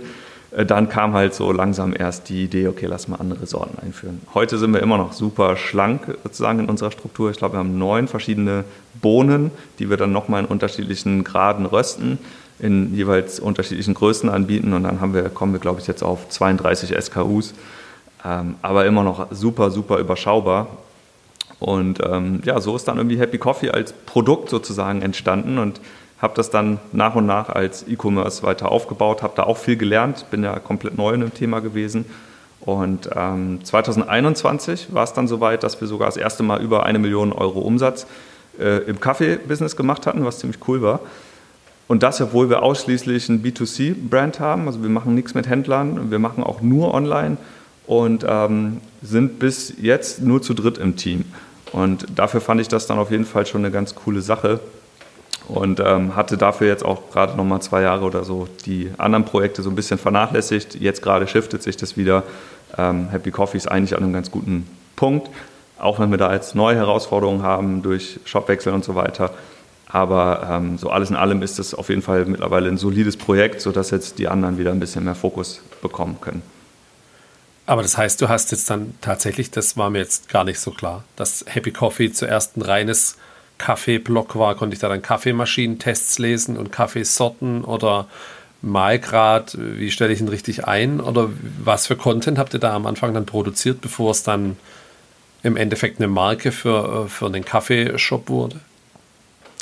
Äh, dann kam halt so langsam erst die Idee, okay, lass mal andere Sorten einführen. Heute sind wir immer noch super schlank sozusagen in unserer Struktur. Ich glaube, wir haben neun verschiedene Bohnen, die wir dann nochmal in unterschiedlichen Graden rösten, in jeweils unterschiedlichen Größen anbieten und dann haben wir, kommen wir, glaube ich, jetzt auf 32 SKUs, ähm, aber immer noch super, super überschaubar. Und ähm, ja, so ist dann irgendwie Happy Coffee als Produkt sozusagen entstanden und habe das dann nach und nach als E-Commerce weiter aufgebaut, habe da auch viel gelernt, bin ja komplett neu in dem Thema gewesen. Und ähm, 2021 war es dann soweit, dass wir sogar das erste Mal über eine Million Euro Umsatz äh, im Kaffee-Business gemacht hatten, was ziemlich cool war. Und das, obwohl wir ausschließlich ein B2C-Brand haben. Also wir machen nichts mit Händlern, wir machen auch nur online und ähm, sind bis jetzt nur zu dritt im Team. Und dafür fand ich das dann auf jeden Fall schon eine ganz coole Sache, und ähm, hatte dafür jetzt auch gerade noch mal zwei Jahre oder so die anderen Projekte so ein bisschen vernachlässigt. Jetzt gerade shiftet sich das wieder. Ähm, Happy Coffee ist eigentlich an einem ganz guten Punkt, auch wenn wir da jetzt neue Herausforderungen haben durch Shopwechsel und so weiter. Aber ähm, so alles in allem ist es auf jeden Fall mittlerweile ein solides Projekt, sodass jetzt die anderen wieder ein bisschen mehr Fokus bekommen können. Aber das heißt, du hast jetzt dann tatsächlich, das war mir jetzt gar nicht so klar, dass Happy Coffee zuerst ein reines Kaffeeblock war, konnte ich da dann Kaffeemaschinentests lesen und Kaffeesorten oder Malgrad, wie stelle ich ihn richtig ein oder was für Content habt ihr da am Anfang dann produziert, bevor es dann im Endeffekt eine Marke für, äh, für den Kaffeeshop wurde?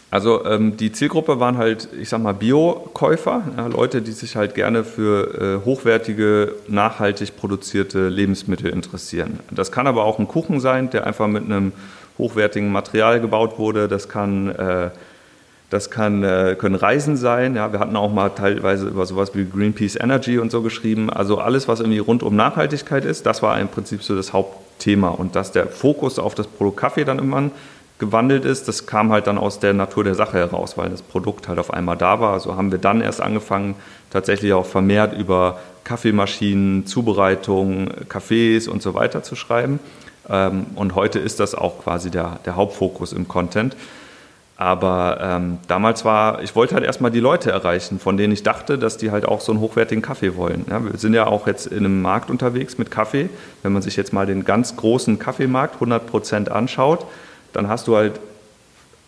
Also ähm, die Zielgruppe waren halt, ich sag mal, Bio-Käufer, ja, Leute, die sich halt gerne für äh, hochwertige, nachhaltig produzierte Lebensmittel interessieren. Das kann aber auch ein Kuchen sein, der einfach mit einem hochwertigem Material gebaut wurde. Das kann, äh, das kann, äh, können Reisen sein. Ja, wir hatten auch mal teilweise über sowas wie Greenpeace Energy und so geschrieben. Also alles, was irgendwie rund um Nachhaltigkeit ist, das war im Prinzip so das Hauptthema. Und dass der Fokus auf das Produkt Kaffee dann immer gewandelt ist, das kam halt dann aus der Natur der Sache heraus, weil das Produkt halt auf einmal da war. Also haben wir dann erst angefangen, tatsächlich auch vermehrt über Kaffeemaschinen, Zubereitung, Kaffees und so weiter zu schreiben. Ähm, und heute ist das auch quasi der, der Hauptfokus im Content. Aber ähm, damals war, ich wollte halt erstmal die Leute erreichen, von denen ich dachte, dass die halt auch so einen hochwertigen Kaffee wollen. Ja, wir sind ja auch jetzt in einem Markt unterwegs mit Kaffee. Wenn man sich jetzt mal den ganz großen Kaffeemarkt 100 Prozent anschaut, dann hast du halt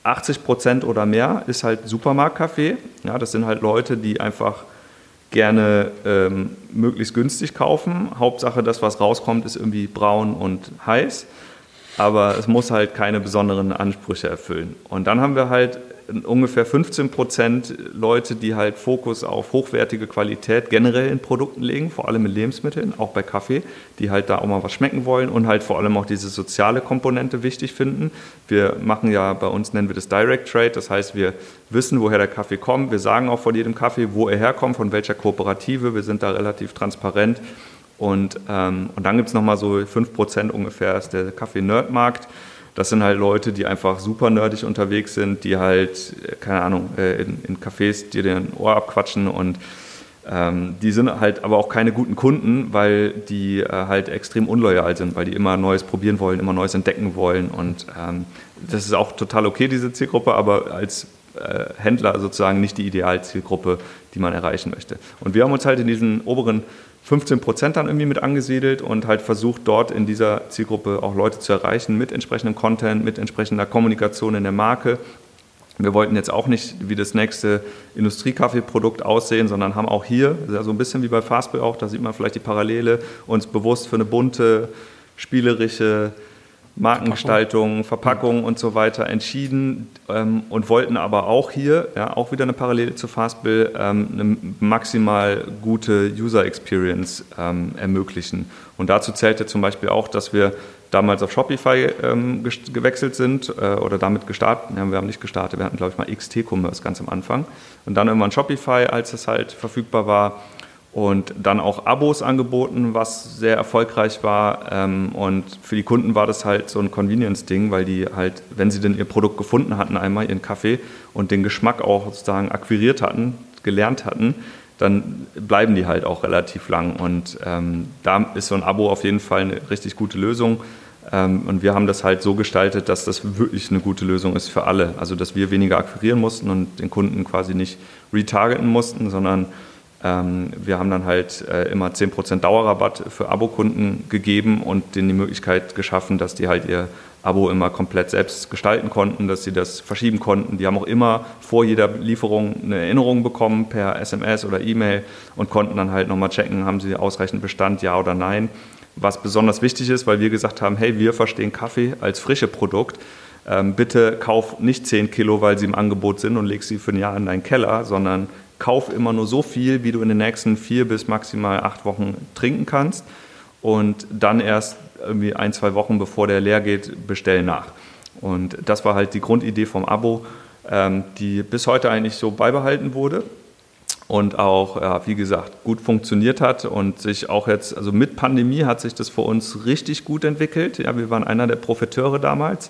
80 Prozent oder mehr ist halt Supermarktkaffee. Ja, das sind halt Leute, die einfach gerne ähm, möglichst günstig kaufen. Hauptsache, das, was rauskommt, ist irgendwie braun und heiß. Aber es muss halt keine besonderen Ansprüche erfüllen. Und dann haben wir halt ungefähr 15 Prozent Leute, die halt Fokus auf hochwertige Qualität generell in Produkten legen, vor allem in Lebensmitteln, auch bei Kaffee, die halt da auch mal was schmecken wollen und halt vor allem auch diese soziale Komponente wichtig finden. Wir machen ja bei uns, nennen wir das Direct Trade, das heißt, wir wissen, woher der Kaffee kommt. Wir sagen auch von jedem Kaffee, wo er herkommt, von welcher Kooperative. Wir sind da relativ transparent. Und, ähm, und dann gibt es nochmal so 5% ungefähr, ist der Kaffee-Nerd-Markt. Das sind halt Leute, die einfach super nerdig unterwegs sind, die halt, äh, keine Ahnung, äh, in, in Cafés dir den Ohr abquatschen und ähm, die sind halt aber auch keine guten Kunden, weil die äh, halt extrem unloyal sind, weil die immer Neues probieren wollen, immer Neues entdecken wollen. Und ähm, das ist auch total okay, diese Zielgruppe, aber als äh, Händler sozusagen nicht die Idealzielgruppe, die man erreichen möchte. Und wir haben uns halt in diesen oberen 15 Prozent dann irgendwie mit angesiedelt und halt versucht, dort in dieser Zielgruppe auch Leute zu erreichen mit entsprechendem Content, mit entsprechender Kommunikation in der Marke. Wir wollten jetzt auch nicht wie das nächste Industriekaffeeprodukt aussehen, sondern haben auch hier, so ein bisschen wie bei Fastbill auch, da sieht man vielleicht die Parallele, uns bewusst für eine bunte, spielerische Markengestaltung, Verpackung und so weiter entschieden ähm, und wollten aber auch hier, ja, auch wieder eine Parallele zu Fastbill, ähm, eine maximal gute User Experience ähm, ermöglichen. Und dazu zählte zum Beispiel auch, dass wir damals auf Shopify ähm, gewechselt sind äh, oder damit gestartet. Ja, wir haben nicht gestartet, wir hatten, glaube ich, mal XT-Commerce ganz am Anfang. Und dann irgendwann Shopify, als es halt verfügbar war. Und dann auch Abos angeboten, was sehr erfolgreich war. Ähm, und für die Kunden war das halt so ein Convenience-Ding, weil die halt, wenn sie denn ihr Produkt gefunden hatten, einmal ihren Kaffee und den Geschmack auch sozusagen akquiriert hatten, gelernt hatten, dann bleiben die halt auch relativ lang. Und ähm, da ist so ein Abo auf jeden Fall eine richtig gute Lösung. Ähm, und wir haben das halt so gestaltet, dass das wirklich eine gute Lösung ist für alle. Also, dass wir weniger akquirieren mussten und den Kunden quasi nicht retargeten mussten, sondern wir haben dann halt äh, immer 10% Dauerrabatt für Abokunden gegeben und denen die Möglichkeit geschaffen, dass die halt ihr Abo immer komplett selbst gestalten konnten, dass sie das verschieben konnten. Die haben auch immer vor jeder Lieferung eine Erinnerung bekommen per SMS oder E-Mail und konnten dann halt nochmal checken, haben sie ausreichend Bestand, ja oder nein was besonders wichtig ist, weil wir gesagt haben, hey, wir verstehen Kaffee als frische Produkt. Ähm, bitte kauf nicht 10 Kilo, weil sie im Angebot sind und leg sie für ein Jahr in deinen Keller, sondern kauf immer nur so viel, wie du in den nächsten vier bis maximal acht Wochen trinken kannst und dann erst irgendwie ein, zwei Wochen bevor der leer geht, bestell nach. Und das war halt die Grundidee vom Abo, ähm, die bis heute eigentlich so beibehalten wurde und auch, ja, wie gesagt, gut funktioniert hat und sich auch jetzt, also mit Pandemie hat sich das für uns richtig gut entwickelt. Ja, wir waren einer der Profiteure damals,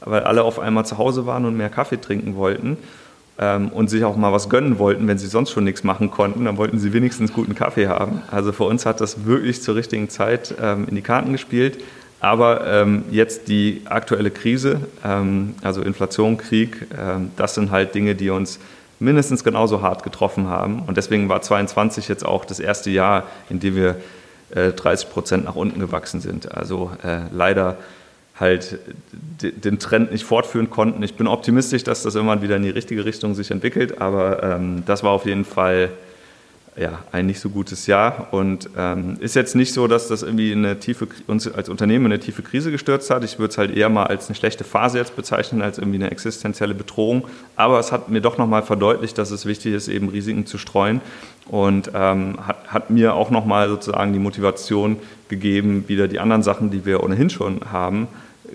weil alle auf einmal zu Hause waren und mehr Kaffee trinken wollten ähm, und sich auch mal was gönnen wollten, wenn sie sonst schon nichts machen konnten, dann wollten sie wenigstens guten Kaffee haben. Also für uns hat das wirklich zur richtigen Zeit ähm, in die Karten gespielt. Aber ähm, jetzt die aktuelle Krise, ähm, also Inflation, Krieg, ähm, das sind halt Dinge, die uns mindestens genauso hart getroffen haben. Und deswegen war 22 jetzt auch das erste Jahr, in dem wir äh, 30 Prozent nach unten gewachsen sind. Also äh, leider halt den Trend nicht fortführen konnten. Ich bin optimistisch, dass das irgendwann wieder in die richtige Richtung sich entwickelt, aber ähm, das war auf jeden Fall ja, ein nicht so gutes Jahr und ähm, ist jetzt nicht so, dass das irgendwie eine tiefe, uns als Unternehmen in eine tiefe Krise gestürzt hat. Ich würde es halt eher mal als eine schlechte Phase jetzt bezeichnen, als irgendwie eine existenzielle Bedrohung. Aber es hat mir doch nochmal verdeutlicht, dass es wichtig ist, eben Risiken zu streuen und ähm, hat, hat mir auch nochmal sozusagen die Motivation gegeben, wieder die anderen Sachen, die wir ohnehin schon haben,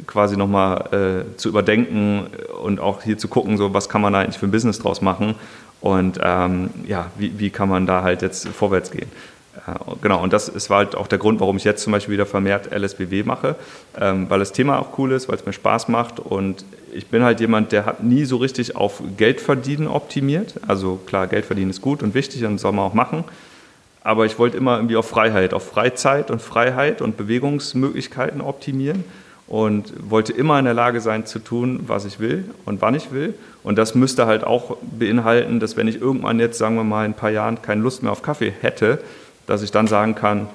quasi nochmal äh, zu überdenken und auch hier zu gucken, so was kann man da eigentlich für ein Business draus machen und ähm, ja, wie, wie kann man da halt jetzt vorwärts gehen. Äh, genau, und das ist halt auch der Grund, warum ich jetzt zum Beispiel wieder vermehrt LSBW mache, ähm, weil das Thema auch cool ist, weil es mir Spaß macht und ich bin halt jemand, der hat nie so richtig auf Geldverdienen optimiert. Also klar, Geld verdienen ist gut und wichtig und soll man auch machen. Aber ich wollte immer irgendwie auf Freiheit, auf Freizeit und Freiheit und Bewegungsmöglichkeiten optimieren und wollte immer in der Lage sein zu tun, was ich will und wann ich will. Und das müsste halt auch beinhalten, dass wenn ich irgendwann jetzt, sagen wir mal, in ein paar Jahren keine Lust mehr auf Kaffee hätte, dass ich dann sagen kann,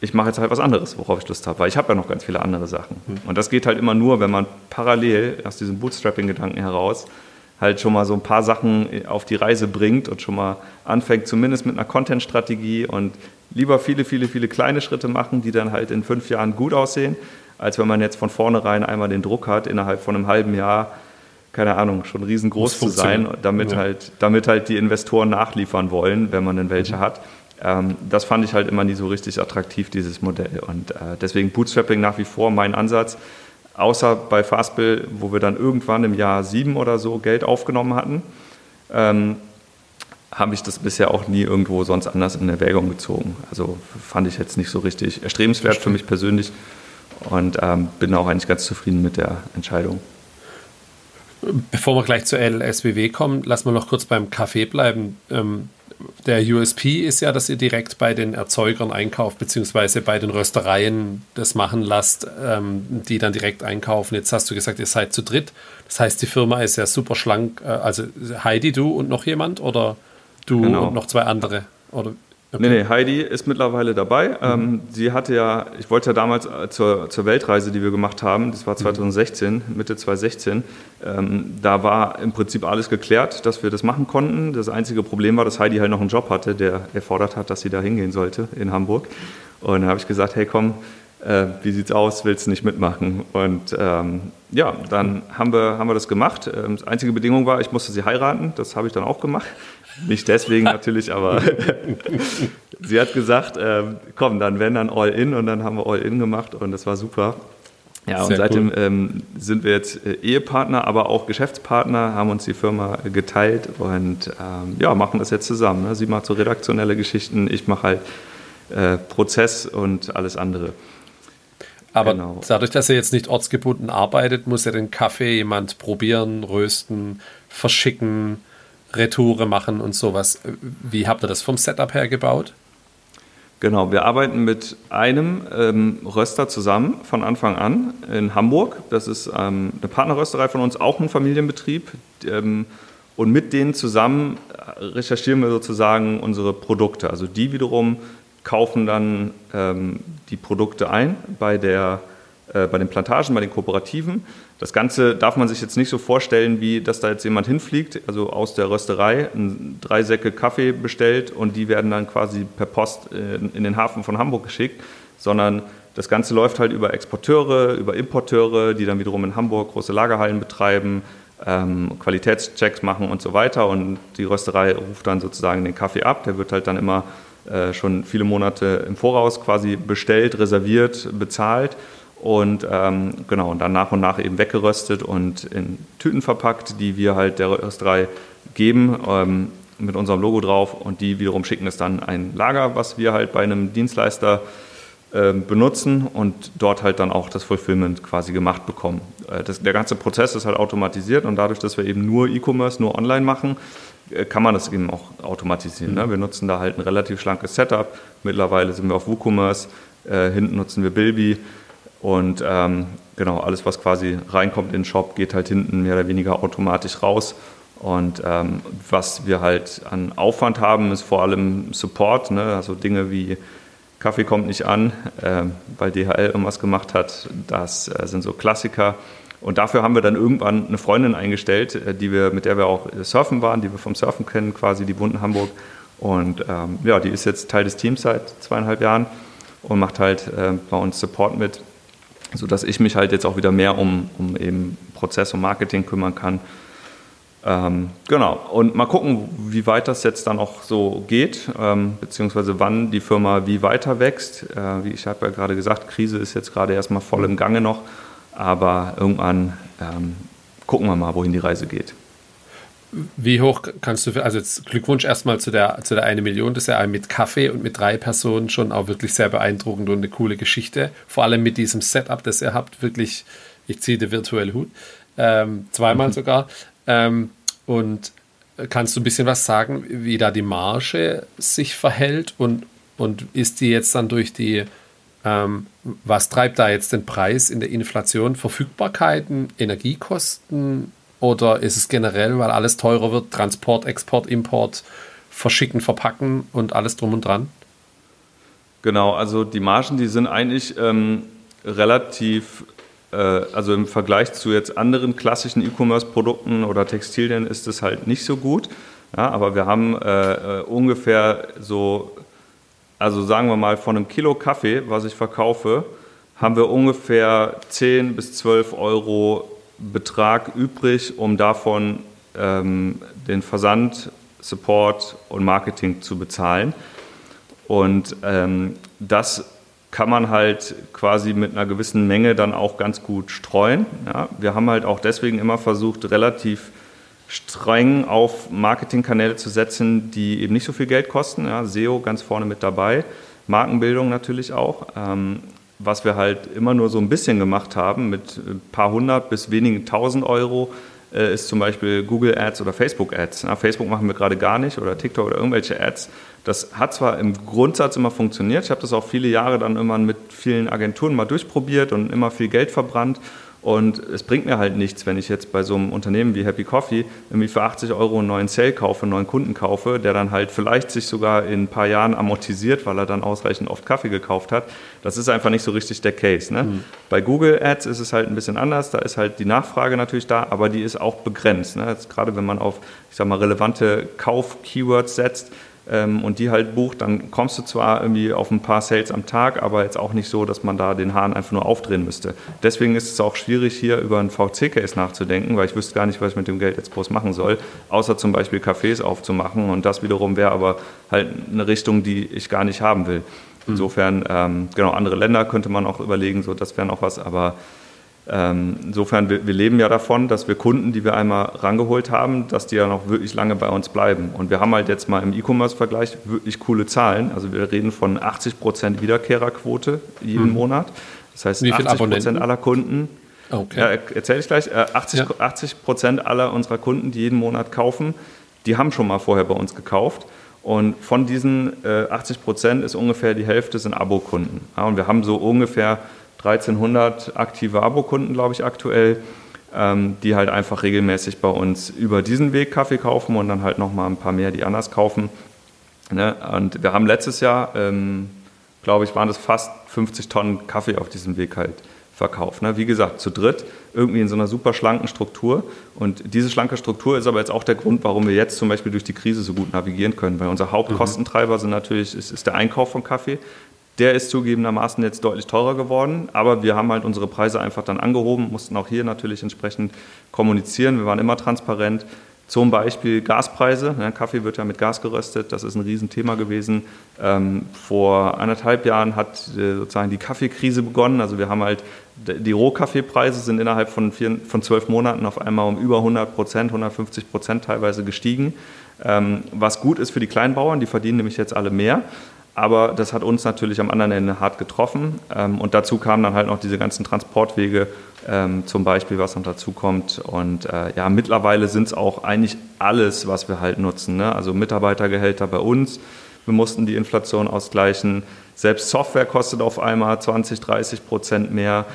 ich mache jetzt halt was anderes, worauf ich Lust habe, weil ich habe ja noch ganz viele andere Sachen. Mhm. Und das geht halt immer nur, wenn man parallel aus diesem Bootstrapping-Gedanken heraus halt schon mal so ein paar Sachen auf die Reise bringt und schon mal anfängt, zumindest mit einer Content-Strategie und lieber viele, viele, viele kleine Schritte machen, die dann halt in fünf Jahren gut aussehen, als wenn man jetzt von vornherein einmal den Druck hat, innerhalb von einem halben Jahr, keine Ahnung, schon riesengroß zu sein, damit, ja. halt, damit halt die Investoren nachliefern wollen, wenn man denn welche mhm. hat. Ähm, das fand ich halt immer nie so richtig attraktiv, dieses Modell. Und äh, deswegen Bootstrapping nach wie vor mein Ansatz. Außer bei Fastbill, wo wir dann irgendwann im Jahr sieben oder so Geld aufgenommen hatten, ähm, habe ich das bisher auch nie irgendwo sonst anders in Erwägung gezogen. Also fand ich jetzt nicht so richtig erstrebenswert für mich persönlich und ähm, bin auch eigentlich ganz zufrieden mit der Entscheidung. Bevor wir gleich zur LSBW kommen, lass mal noch kurz beim Kaffee bleiben. Ähm, der USP ist ja, dass ihr direkt bei den Erzeugern einkauft, beziehungsweise bei den Röstereien das machen lasst, ähm, die dann direkt einkaufen. Jetzt hast du gesagt, ihr seid zu dritt. Das heißt, die Firma ist ja super schlank. Äh, also Heidi, du und noch jemand oder du genau. und noch zwei andere? Oder Okay. Nee, nee, Heidi ist mittlerweile dabei. Mhm. Ähm, sie hatte ja, ich wollte ja damals äh, zur, zur Weltreise, die wir gemacht haben, das war 2016, mhm. Mitte 2016, ähm, da war im Prinzip alles geklärt, dass wir das machen konnten. Das einzige Problem war, dass Heidi halt noch einen Job hatte, der erfordert hat, dass sie da hingehen sollte in Hamburg. Und dann habe ich gesagt, hey komm, äh, wie sieht's aus, willst du nicht mitmachen? Und ähm, ja, dann haben wir, haben wir das gemacht. Ähm, die einzige Bedingung war, ich musste sie heiraten. Das habe ich dann auch gemacht. Nicht deswegen natürlich, aber [laughs] sie hat gesagt, äh, komm, dann wenn dann all in und dann haben wir all in gemacht und das war super. Ja, und Sehr seitdem cool. ähm, sind wir jetzt äh, Ehepartner, aber auch Geschäftspartner, haben uns die Firma geteilt und ähm, ja, machen das jetzt zusammen. Ne? Sie macht so redaktionelle Geschichten, ich mache halt äh, Prozess und alles andere. Aber genau. dadurch, dass er jetzt nicht ortsgebunden arbeitet, muss er den Kaffee jemand probieren, rösten, verschicken, Retoure machen und sowas. Wie habt ihr das vom Setup her gebaut? Genau, wir arbeiten mit einem ähm, Röster zusammen von Anfang an in Hamburg. Das ist ähm, eine Partnerrösterei von uns, auch ein Familienbetrieb. Ähm, und mit denen zusammen recherchieren wir sozusagen unsere Produkte. Also die wiederum kaufen dann ähm, die Produkte ein bei der äh, bei den Plantagen, bei den Kooperativen. Das Ganze darf man sich jetzt nicht so vorstellen, wie dass da jetzt jemand hinfliegt, also aus der Rösterei, drei Säcke Kaffee bestellt und die werden dann quasi per Post äh, in den Hafen von Hamburg geschickt, sondern das Ganze läuft halt über Exporteure, über Importeure, die dann wiederum in Hamburg große Lagerhallen betreiben, ähm, Qualitätschecks machen und so weiter. Und die Rösterei ruft dann sozusagen den Kaffee ab. Der wird halt dann immer äh, schon viele Monate im Voraus quasi bestellt, reserviert, bezahlt und ähm, genau, und dann nach und nach eben weggeröstet und in Tüten verpackt, die wir halt der Rösterei geben ähm, mit unserem Logo drauf und die wiederum schicken es dann ein Lager, was wir halt bei einem Dienstleister äh, benutzen und dort halt dann auch das Fulfillment quasi gemacht bekommen. Äh, das, der ganze Prozess ist halt automatisiert und dadurch, dass wir eben nur E-Commerce, nur online machen, äh, kann man das eben auch automatisieren. Mhm. Ne? Wir nutzen da halt ein relativ schlankes Setup. Mittlerweile sind wir auf WooCommerce, äh, hinten nutzen wir Bilby und ähm, genau, alles, was quasi reinkommt in den Shop, geht halt hinten mehr oder weniger automatisch raus. Und ähm, was wir halt an Aufwand haben, ist vor allem Support, ne? also Dinge wie Kaffee kommt nicht an, äh, weil DHL irgendwas gemacht hat. Das äh, sind so Klassiker. Und dafür haben wir dann irgendwann eine Freundin eingestellt, äh, die wir, mit der wir auch surfen waren, die wir vom Surfen kennen, quasi die bunten Hamburg. Und ähm, ja, die ist jetzt Teil des Teams seit zweieinhalb Jahren und macht halt äh, bei uns Support mit sodass ich mich halt jetzt auch wieder mehr um, um eben Prozess und Marketing kümmern kann. Ähm, genau, und mal gucken, wie weit das jetzt dann auch so geht, ähm, beziehungsweise wann die Firma wie weiter wächst. Äh, wie ich habe ja gerade gesagt, Krise ist jetzt gerade erstmal voll im Gange noch, aber irgendwann ähm, gucken wir mal, wohin die Reise geht. Wie hoch kannst du, also Glückwunsch erstmal zu der, zu der eine Million, das ist ja mit Kaffee und mit drei Personen schon auch wirklich sehr beeindruckend und eine coole Geschichte. Vor allem mit diesem Setup, das ihr habt, wirklich, ich ziehe den virtuellen Hut, ähm, zweimal mhm. sogar. Ähm, und kannst du ein bisschen was sagen, wie da die Marge sich verhält und, und ist die jetzt dann durch die, ähm, was treibt da jetzt den Preis in der Inflation? Verfügbarkeiten, Energiekosten? Oder ist es generell, weil alles teurer wird, Transport, Export, Import, Verschicken, Verpacken und alles drum und dran? Genau, also die Margen, die sind eigentlich ähm, relativ, äh, also im Vergleich zu jetzt anderen klassischen E-Commerce-Produkten oder Textilien ist es halt nicht so gut. Ja, aber wir haben äh, äh, ungefähr so, also sagen wir mal von einem Kilo Kaffee, was ich verkaufe, haben wir ungefähr 10 bis 12 Euro Betrag übrig, um davon ähm, den Versand, Support und Marketing zu bezahlen. Und ähm, das kann man halt quasi mit einer gewissen Menge dann auch ganz gut streuen. Ja, wir haben halt auch deswegen immer versucht, relativ streng auf Marketingkanäle zu setzen, die eben nicht so viel Geld kosten. Ja, SEO ganz vorne mit dabei, Markenbildung natürlich auch. Ähm, was wir halt immer nur so ein bisschen gemacht haben, mit ein paar hundert bis wenigen tausend Euro, äh, ist zum Beispiel Google Ads oder Facebook Ads. Na, Facebook machen wir gerade gar nicht oder TikTok oder irgendwelche Ads. Das hat zwar im Grundsatz immer funktioniert, ich habe das auch viele Jahre dann immer mit vielen Agenturen mal durchprobiert und immer viel Geld verbrannt Und es bringt mir halt nichts, wenn ich jetzt bei so einem Unternehmen wie Happy Coffee irgendwie für 80 Euro einen neuen Sale kaufe, einen neuen Kunden kaufe, der dann halt vielleicht sich sogar in ein paar Jahren amortisiert, weil er dann ausreichend oft Kaffee gekauft hat. Das ist einfach nicht so richtig der Case. Ne? Mhm. Bei Google Ads ist es halt ein bisschen anders. Da ist halt die Nachfrage natürlich da, aber die ist auch begrenzt. Ne? gerade wenn man auf, ich sag mal, relevante Kauf-Keywords setzt, und die halt bucht, dann kommst du zwar irgendwie auf ein paar Sales am Tag, aber jetzt auch nicht so, dass man da den Hahn einfach nur aufdrehen müsste. Deswegen ist es auch schwierig, hier über einen VC-Case nachzudenken, weil ich wüsste gar nicht, was ich mit dem Geld jetzt groß machen soll, außer zum Beispiel Cafés aufzumachen und das wiederum wäre aber halt eine Richtung, die ich gar nicht haben will. Hm. Insofern, ähm, genau, andere Länder könnte man auch überlegen, so das wäre noch was, aber ähm, insofern, wir, wir, leben ja davon, dass wir Kunden, die wir einmal rangeholt haben, dass die ja noch wirklich lange bei uns bleiben. Und wir haben halt jetzt mal im E-Commerce-Vergleich wirklich coole Zahlen. Also wir reden von 80% Wiederkehrerquote jeden hm. Monat. Das heißt, 80% aller Kunden, okay. ja, erzähle ich gleich, äh, 80, ja. 80 aller unserer Kunden, die jeden Monat kaufen, die haben schon mal vorher bei uns gekauft. Und von diesen äh, 80% ist ungefähr die Hälfte sind Abokunden. Ja, und wir haben so ungefähr 1300 aktive Abokunden, glaube ich, aktuell, ähm, die halt einfach regelmäßig bei uns über diesen Weg Kaffee kaufen und dann halt nochmal ein paar mehr, die anders kaufen. Ne? Und wir haben letztes Jahr, ähm, glaube ich, waren es fast 50 Tonnen Kaffee auf diesem Weg halt verkauft. Ne? Wie gesagt, zu dritt, irgendwie in so einer super schlanken Struktur. Und diese schlanke Struktur ist aber jetzt auch der Grund, warum wir jetzt zum Beispiel durch die Krise so gut navigieren können. Weil unser Hauptkostentreiber sind natürlich, ist, ist der Einkauf von Kaffee. Der ist zugegebenermaßen jetzt deutlich teurer geworden, aber wir haben halt unsere Preise einfach dann angehoben, mussten auch hier natürlich entsprechend kommunizieren. Wir waren immer transparent. Zum Beispiel Gaspreise. Kaffee wird ja mit Gas geröstet, das ist ein Riesenthema gewesen. Ähm, vor anderthalb Jahren hat äh, sozusagen die Kaffeekrise begonnen. Also wir haben halt, die Rohkaffeepreise sind innerhalb von, vier, von zwölf Monaten auf einmal um über 100 Prozent, 150 Prozent teilweise gestiegen. Ähm, was gut ist für die Kleinbauern, die verdienen nämlich jetzt alle mehr. Aber das hat uns natürlich am anderen Ende hart getroffen. Ähm, und dazu kamen dann halt noch diese ganzen Transportwege, ähm, zum Beispiel, was noch dazu kommt. Und äh, ja, mittlerweile sind es auch eigentlich alles, was wir halt nutzen. Ne? Also Mitarbeitergehälter bei uns. Wir mussten die Inflation ausgleichen. Selbst Software kostet auf einmal 20, 30 Prozent mehr.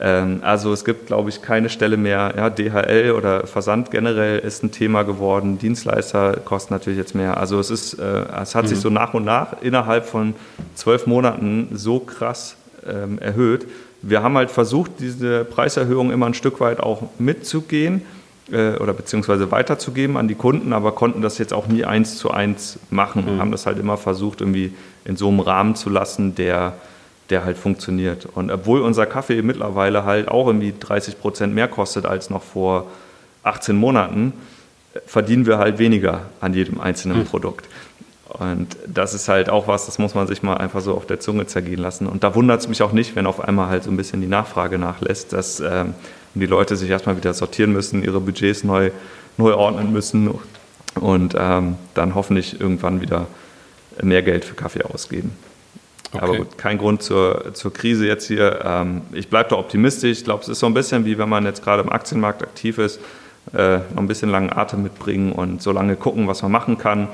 Ähm, also es gibt, glaube ich, keine Stelle mehr. Ja, DHL oder Versand generell ist ein Thema geworden. Dienstleister kosten natürlich jetzt mehr. Also es ist, äh, es hat mhm. sich so nach und nach innerhalb von zwölf Monaten so krass ähm, erhöht. Wir haben halt versucht, diese Preiserhöhung immer ein Stück weit auch mitzugehen äh, oder beziehungsweise weiterzugeben an die Kunden, aber konnten das jetzt auch nie eins zu eins machen. Mhm. Haben das halt immer versucht, irgendwie in so einem Rahmen zu lassen, der der halt funktioniert. Und obwohl unser Kaffee mittlerweile halt auch irgendwie 30 Prozent mehr kostet als noch vor 18 Monaten, verdienen wir halt weniger an jedem einzelnen hm. Produkt. Und das ist halt auch was, das muss man sich mal einfach so auf der Zunge zergehen lassen. Und da wundert es mich auch nicht, wenn auf einmal halt so ein bisschen die Nachfrage nachlässt, dass ähm, die Leute sich erstmal wieder sortieren müssen, ihre Budgets neu, neu ordnen müssen und ähm, dann hoffentlich irgendwann wieder mehr Geld für Kaffee ausgeben. Okay. Aber gut, kein Grund zur, zur Krise jetzt hier. Ähm, ich bleibe da optimistisch. Ich glaube, es ist so ein bisschen wie wenn man jetzt gerade im Aktienmarkt aktiv ist, äh, noch ein bisschen langen Atem mitbringen und so lange gucken, was man machen kann,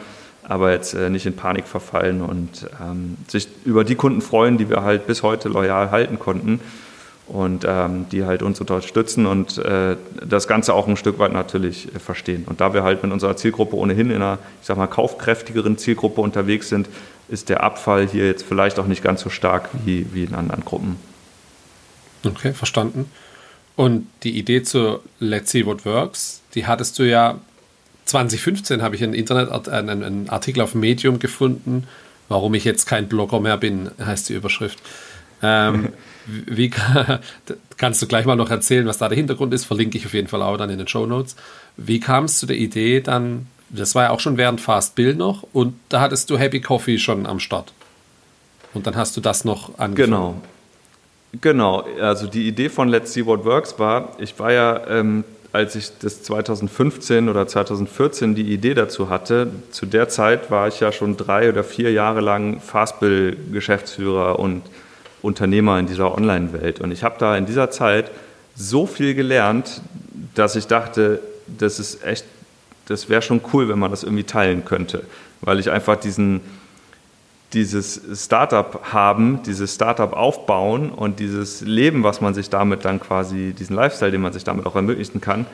aber jetzt äh, nicht in Panik verfallen und ähm, sich über die Kunden freuen, die wir halt bis heute loyal halten konnten und ähm, die halt uns unterstützen und äh, das Ganze auch ein Stück weit natürlich verstehen. Und da wir halt mit unserer Zielgruppe ohnehin in einer, ich sag mal, kaufkräftigeren Zielgruppe unterwegs sind, ist der Abfall hier jetzt vielleicht auch nicht ganz so stark wie, wie in anderen Gruppen. Okay, verstanden. Und die Idee zu Let's See What Works, die hattest du ja 2015, habe ich einen Internet, einen, einen Artikel auf Medium gefunden, warum ich jetzt kein Blogger mehr bin, heißt die Überschrift. Ähm, [laughs] wie [laughs] kannst du gleich mal noch erzählen, was da der Hintergrund ist? Verlinke ich auf jeden Fall auch dann in den Show Notes. Wie kam es zu der Idee, dann das war ja auch schon während Fast Bill noch und da hattest du Happy Coffee schon am Start. Und dann hast du das noch angefangen. Genau. Genau, also die Idee von Let's See What Works war, ich war ja, ähm, als ich das 2015 oder 2014 die Idee dazu hatte, zu der Zeit war ich ja schon drei oder vier Jahre lang Fastbill-Geschäftsführer und Unternehmer in dieser Online-Welt. Und ich habe da in dieser Zeit so viel gelernt, dass ich dachte, das ist echt das wäre schon cool, wenn man das irgendwie teilen könnte, weil ich einfach diesen, dieses Startup haben, dieses Startup aufbauen und dieses Leben, was man sich damit dann quasi, diesen Lifestyle, den man sich damit auch ermöglichen kann,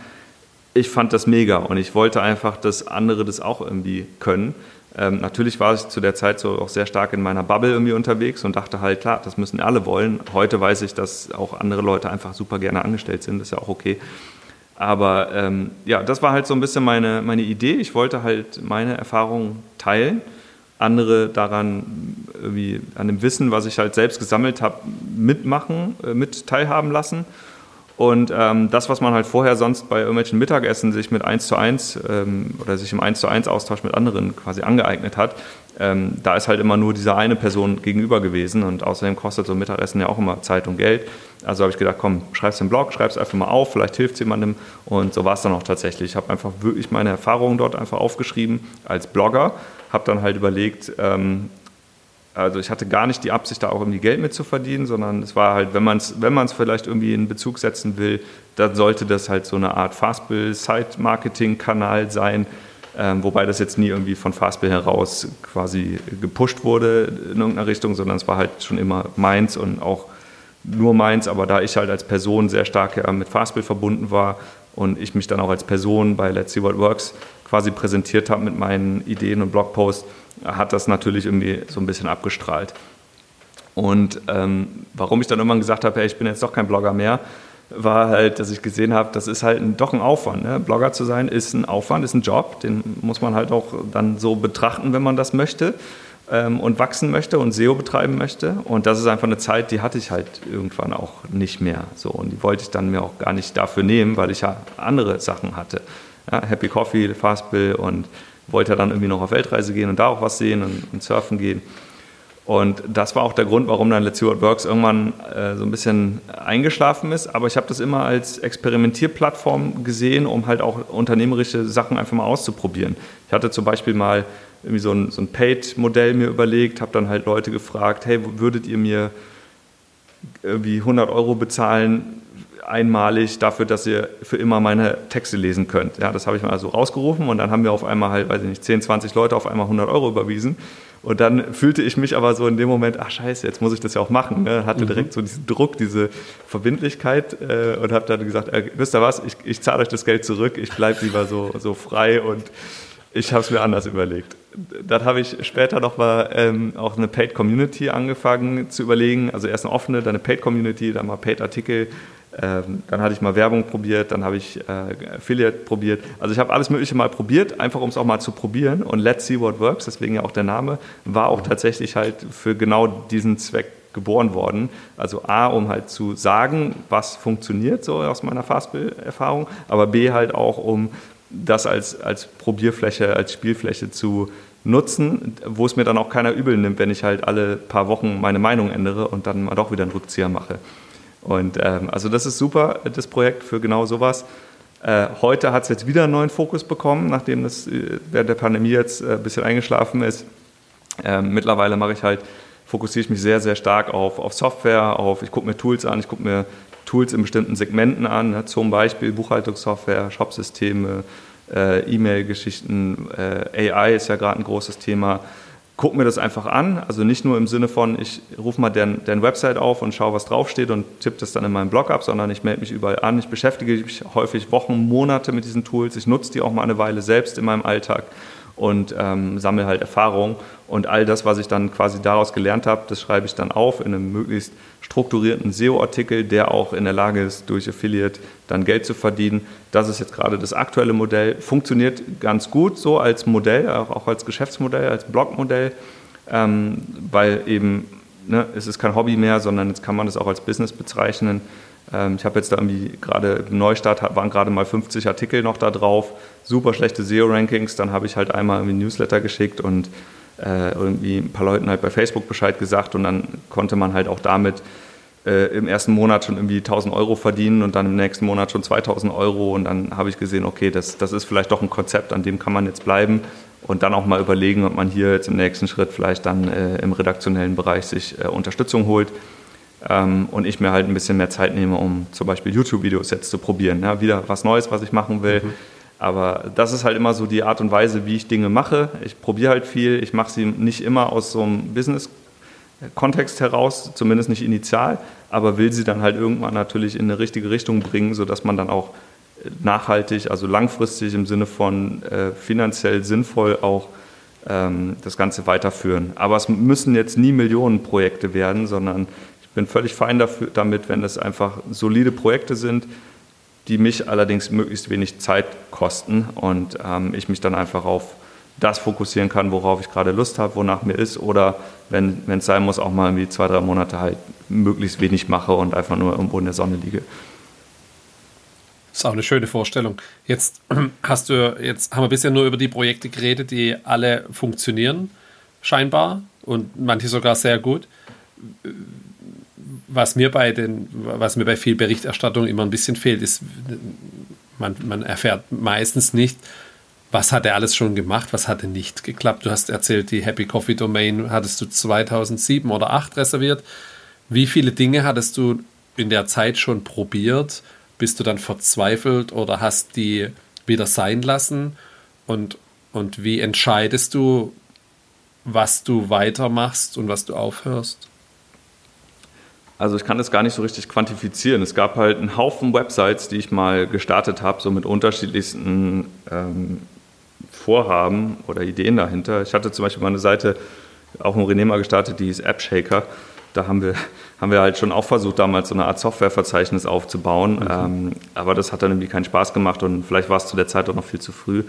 ich fand das mega und ich wollte einfach, dass andere das auch irgendwie können. Ähm, natürlich war ich zu der Zeit so auch sehr stark in meiner Bubble irgendwie unterwegs und dachte halt, klar, das müssen alle wollen. Heute weiß ich, dass auch andere Leute einfach super gerne angestellt sind, das ist ja auch okay. Aber ähm, ja, das war halt so ein bisschen meine, meine Idee. Ich wollte halt meine Erfahrungen teilen andere daran, irgendwie an dem Wissen, was ich halt selbst gesammelt habe, mitmachen, äh, mit teilhaben lassen. Und ähm, das, was man halt vorher sonst bei irgendwelchen Mittagessen sich mit 1 zu 1 ähm, oder sich im 1 zu 1 Austausch mit anderen quasi angeeignet hat, ähm, da ist halt immer nur diese eine Person gegenüber gewesen und außerdem kostet so ein Mittagessen ja auch immer Zeit und Geld. Also habe ich gedacht, komm, schreib's im Blog, schreib's einfach mal auf, vielleicht hilft jemandem und so war es dann auch tatsächlich. Ich habe einfach wirklich meine Erfahrungen dort einfach aufgeschrieben als Blogger habe dann halt überlegt, ähm, also ich hatte gar nicht die Absicht, da auch irgendwie Geld mit zu verdienen, sondern es war halt, wenn man es wenn vielleicht irgendwie in Bezug setzen will, dann sollte das halt so eine Art Fastbill-Site-Marketing-Kanal sein, ähm, wobei das jetzt nie irgendwie von Fastbill heraus quasi gepusht wurde in irgendeiner Richtung, sondern es war halt schon immer meins und auch nur meins, aber da ich halt als Person sehr stark mit Fastbill verbunden war und ich mich dann auch als Person bei Let's See What Works quasi präsentiert habe mit meinen Ideen und Blogposts, hat das natürlich irgendwie so ein bisschen abgestrahlt. Und ähm, warum ich dann irgendwann gesagt habe, hey, ich bin jetzt doch kein Blogger mehr, war halt, dass ich gesehen habe, das ist halt ein, doch ein Aufwand. Ne? Blogger zu sein ist ein Aufwand, ist ein Job, den muss man halt auch dann so betrachten, wenn man das möchte ähm, und wachsen möchte und SEO betreiben möchte. Und das ist einfach eine Zeit, die hatte ich halt irgendwann auch nicht mehr. So, und die wollte ich dann mir auch gar nicht dafür nehmen, weil ich ja andere Sachen hatte ja, Happy Coffee, Fastbill und wollte dann irgendwie noch auf Weltreise gehen und da auch was sehen und, und surfen gehen. Und das war auch der Grund, warum dann Let's See What Works irgendwann äh, so ein bisschen eingeschlafen ist. Aber ich habe das immer als Experimentierplattform gesehen, um halt auch unternehmerische Sachen einfach mal auszuprobieren. Ich hatte zum Beispiel mal irgendwie so ein, so ein Paid-Modell mir überlegt, habe dann halt Leute gefragt, hey, würdet ihr mir irgendwie 100 Euro bezahlen einmalig dafür, dass ihr für immer meine Texte lesen könnt. Ja, das habe ich mal so rausgerufen und dann haben wir auf einmal halt, weiß ich nicht, 10, 20 Leute auf einmal 100 Euro überwiesen. Und dann fühlte ich mich aber so in dem Moment, ach scheiße, jetzt muss ich das ja auch machen. Ne? Hatte mhm. direkt so diesen Druck, diese Verbindlichkeit äh, und habe dann gesagt, äh, wisst ihr was, ich, ich zahle euch das Geld zurück, ich bleibe lieber so, so frei und ich habe es mir anders überlegt. Dann habe ich später noch mal ähm, auch eine Paid Community angefangen zu überlegen. Also erst eine offene, dann eine Paid Community, dann mal Paid Artikel, ähm, dann hatte ich mal Werbung probiert, dann habe ich äh, Affiliate probiert. Also ich habe alles Mögliche mal probiert, einfach um es auch mal zu probieren. Und Let's See What Works, deswegen ja auch der Name, war auch tatsächlich halt für genau diesen Zweck geboren worden. Also A, um halt zu sagen, was funktioniert, so aus meiner Fastbill-Erfahrung, aber B halt auch, um das als, als Probierfläche, als Spielfläche zu nutzen, wo es mir dann auch keiner übel nimmt, wenn ich halt alle paar Wochen meine Meinung ändere und dann mal doch wieder einen Rückzieher mache. Und ähm, also das ist super, das Projekt für genau sowas. Äh, heute hat es jetzt wieder einen neuen Fokus bekommen, nachdem das äh, während der Pandemie jetzt äh, ein bisschen eingeschlafen ist. Ähm, mittlerweile mache ich halt, fokussiere ich mich sehr, sehr stark auf, auf Software, auf, ich gucke mir Tools an, ich gucke mir Tools in bestimmten Segmenten an, ne, zum Beispiel Buchhaltungssoftware, Shopsysteme, äh, E-Mail-Geschichten, äh, AI ist ja gerade ein großes Thema gucke mir das einfach an. Also nicht nur im Sinne von, ich rufe mal deren, deren Website auf und schaue, was draufsteht und tippe das dann in meinem Blog ab, sondern ich melde mich überall an. Ich beschäftige mich häufig Wochen, Monate mit diesen Tools. Ich nutze die auch mal eine Weile selbst in meinem Alltag und ähm, sammle halt Erfahrung. Und all das, was ich dann quasi daraus gelernt habe, das schreibe ich dann auf in einem möglichst strukturierten SEO-Artikel, der auch in der Lage ist, durch Affiliate dann Geld zu verdienen. Das ist jetzt gerade das aktuelle Modell. Funktioniert ganz gut so als Modell, auch als Geschäftsmodell, als Blogmodell, ähm, weil eben ne, es ist kein Hobby mehr, sondern jetzt kann man das auch als Business bezeichnen. Ähm, ich habe jetzt da irgendwie gerade im Neustart waren gerade mal 50 Artikel noch da drauf, super schlechte SEO-Rankings. Dann habe ich halt einmal irgendwie Newsletter geschickt und äh, irgendwie ein paar Leuten halt bei Facebook Bescheid gesagt und dann konnte man halt auch damit äh, im ersten Monat schon irgendwie 1000 Euro verdienen und dann im nächsten Monat schon 2000 Euro und dann habe ich gesehen, okay, das, das ist vielleicht doch ein Konzept, an dem kann man jetzt bleiben und dann auch mal überlegen, ob man hier jetzt im nächsten Schritt vielleicht dann äh, im redaktionellen Bereich sich äh, Unterstützung holt. Ähm, und ich mir halt ein bisschen mehr Zeit nehme, um zum Beispiel YouTube-Videos jetzt zu probieren. Ja, wieder was Neues, was ich machen will. Mhm Aber das ist halt immer so die Art und Weise, wie ich Dinge mache. Ich probiere halt viel. Ich mache sie nicht immer aus so einem Business-Kontext heraus, zumindest nicht initial, aber will sie dann halt irgendwann natürlich in eine richtige Richtung bringen, sodass man dann auch nachhaltig, also langfristig im Sinne von äh, finanziell sinnvoll auch ähm, das Ganze weiterführen. Aber es müssen jetzt nie Millionenprojekte werden, sondern bin völlig fein dafür, damit, wenn es einfach solide Projekte sind, die mich allerdings möglichst wenig Zeit kosten und ähm, ich mich dann einfach auf das fokussieren kann, worauf ich gerade Lust habe, wonach mir ist oder wenn es sein muss, auch mal wie zwei, drei Monate halt möglichst wenig mache und einfach nur irgendwo in der Sonne liege. Das ist auch eine schöne Vorstellung. Jetzt [clears throat] hast du, jetzt haben wir bisher nur über die Projekte geredet, die alle funktionieren, scheinbar, und manche sogar sehr gut. Was mir bei den, was mir bei viel Berichterstattung immer ein bisschen fehlt, ist, man, man erfährt meistens nicht, was hat er alles schon gemacht, was hat er nicht geklappt. Du hast erzählt, die Happy Coffee Domain hattest du 2007 oder 2008 reserviert. Wie viele Dinge hattest du in der Zeit schon probiert bist du dann verzweifelt oder hast die wieder sein lassen? Und, und wie entscheidest du, was du weitermachst und was du aufhörst? Also ich kann das gar nicht so richtig quantifizieren. Es gab halt einen Haufen Websites, die ich mal gestartet habe, so mit unterschiedlichsten ähm, Vorhaben oder Ideen dahinter. Ich hatte zum Beispiel mal eine Seite, auch ein René mal gestartet, die hieß AppShaker da haben wir, [laughs] haben wir halt schon auch versucht, damals so eine Art Softwareverzeichnis aufzubauen. Mhm. Ähm, aber das hat dann irgendwie keinen Spaß gemacht und vielleicht war es zu der Zeit auch noch viel zu früh.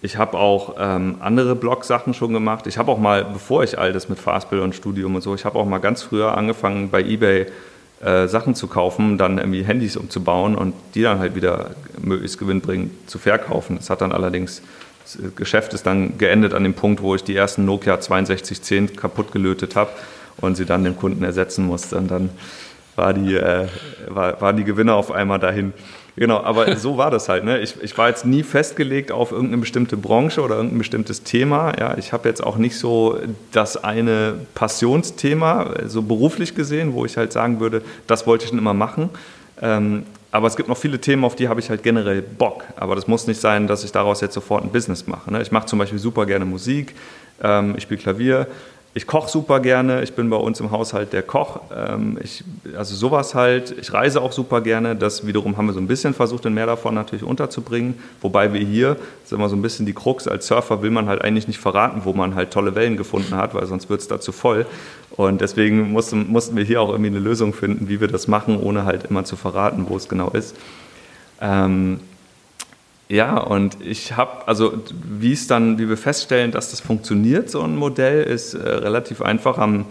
Ich habe auch ähm, andere Blog-Sachen schon gemacht. Ich habe auch mal, bevor ich all das mit Fastbill und Studium und so, ich habe auch mal ganz früher angefangen bei eBay äh, Sachen zu kaufen, dann irgendwie Handys umzubauen und die dann halt wieder möglichst gewinnbringend zu verkaufen. Das hat dann allerdings, das Geschäft ist dann geendet an dem Punkt, wo ich die ersten Nokia 6210 kaputt gelötet habe und sie dann dem Kunden ersetzen musste. Und dann war die, äh, war, waren die Gewinner auf einmal dahin. Genau, aber so war das halt. Ne? Ich, ich war jetzt nie festgelegt auf irgendeine bestimmte Branche oder irgendein bestimmtes Thema. Ja, ich habe jetzt auch nicht so das eine Passionsthema, so beruflich gesehen, wo ich halt sagen würde, das wollte ich schon immer machen. Ähm, aber es gibt noch viele Themen, auf die habe ich halt generell Bock. Aber das muss nicht sein, dass ich daraus jetzt sofort ein Business mache. Ne? Ich mache zum Beispiel super gerne Musik, ähm, ich spiele Klavier, ich koche super gerne, ich bin bei uns im Haushalt der Koch. Ähm, ich, also sowas halt. Ich reise auch super gerne. Das wiederum haben wir so ein bisschen versucht, in mehr davon natürlich unterzubringen. Wobei wir hier, das ist immer so ein bisschen die Krux, als Surfer will man halt eigentlich nicht verraten, wo man halt tolle Wellen gefunden hat, weil sonst wird es da zu voll. Und deswegen mussten, mussten wir hier auch irgendwie eine Lösung finden, wie wir das machen, ohne halt immer zu verraten, wo es genau ist. Ähm, ja, und ich habe, also wie es dann, wie wir feststellen, dass das funktioniert, so ein Modell, ist äh, relativ einfach am,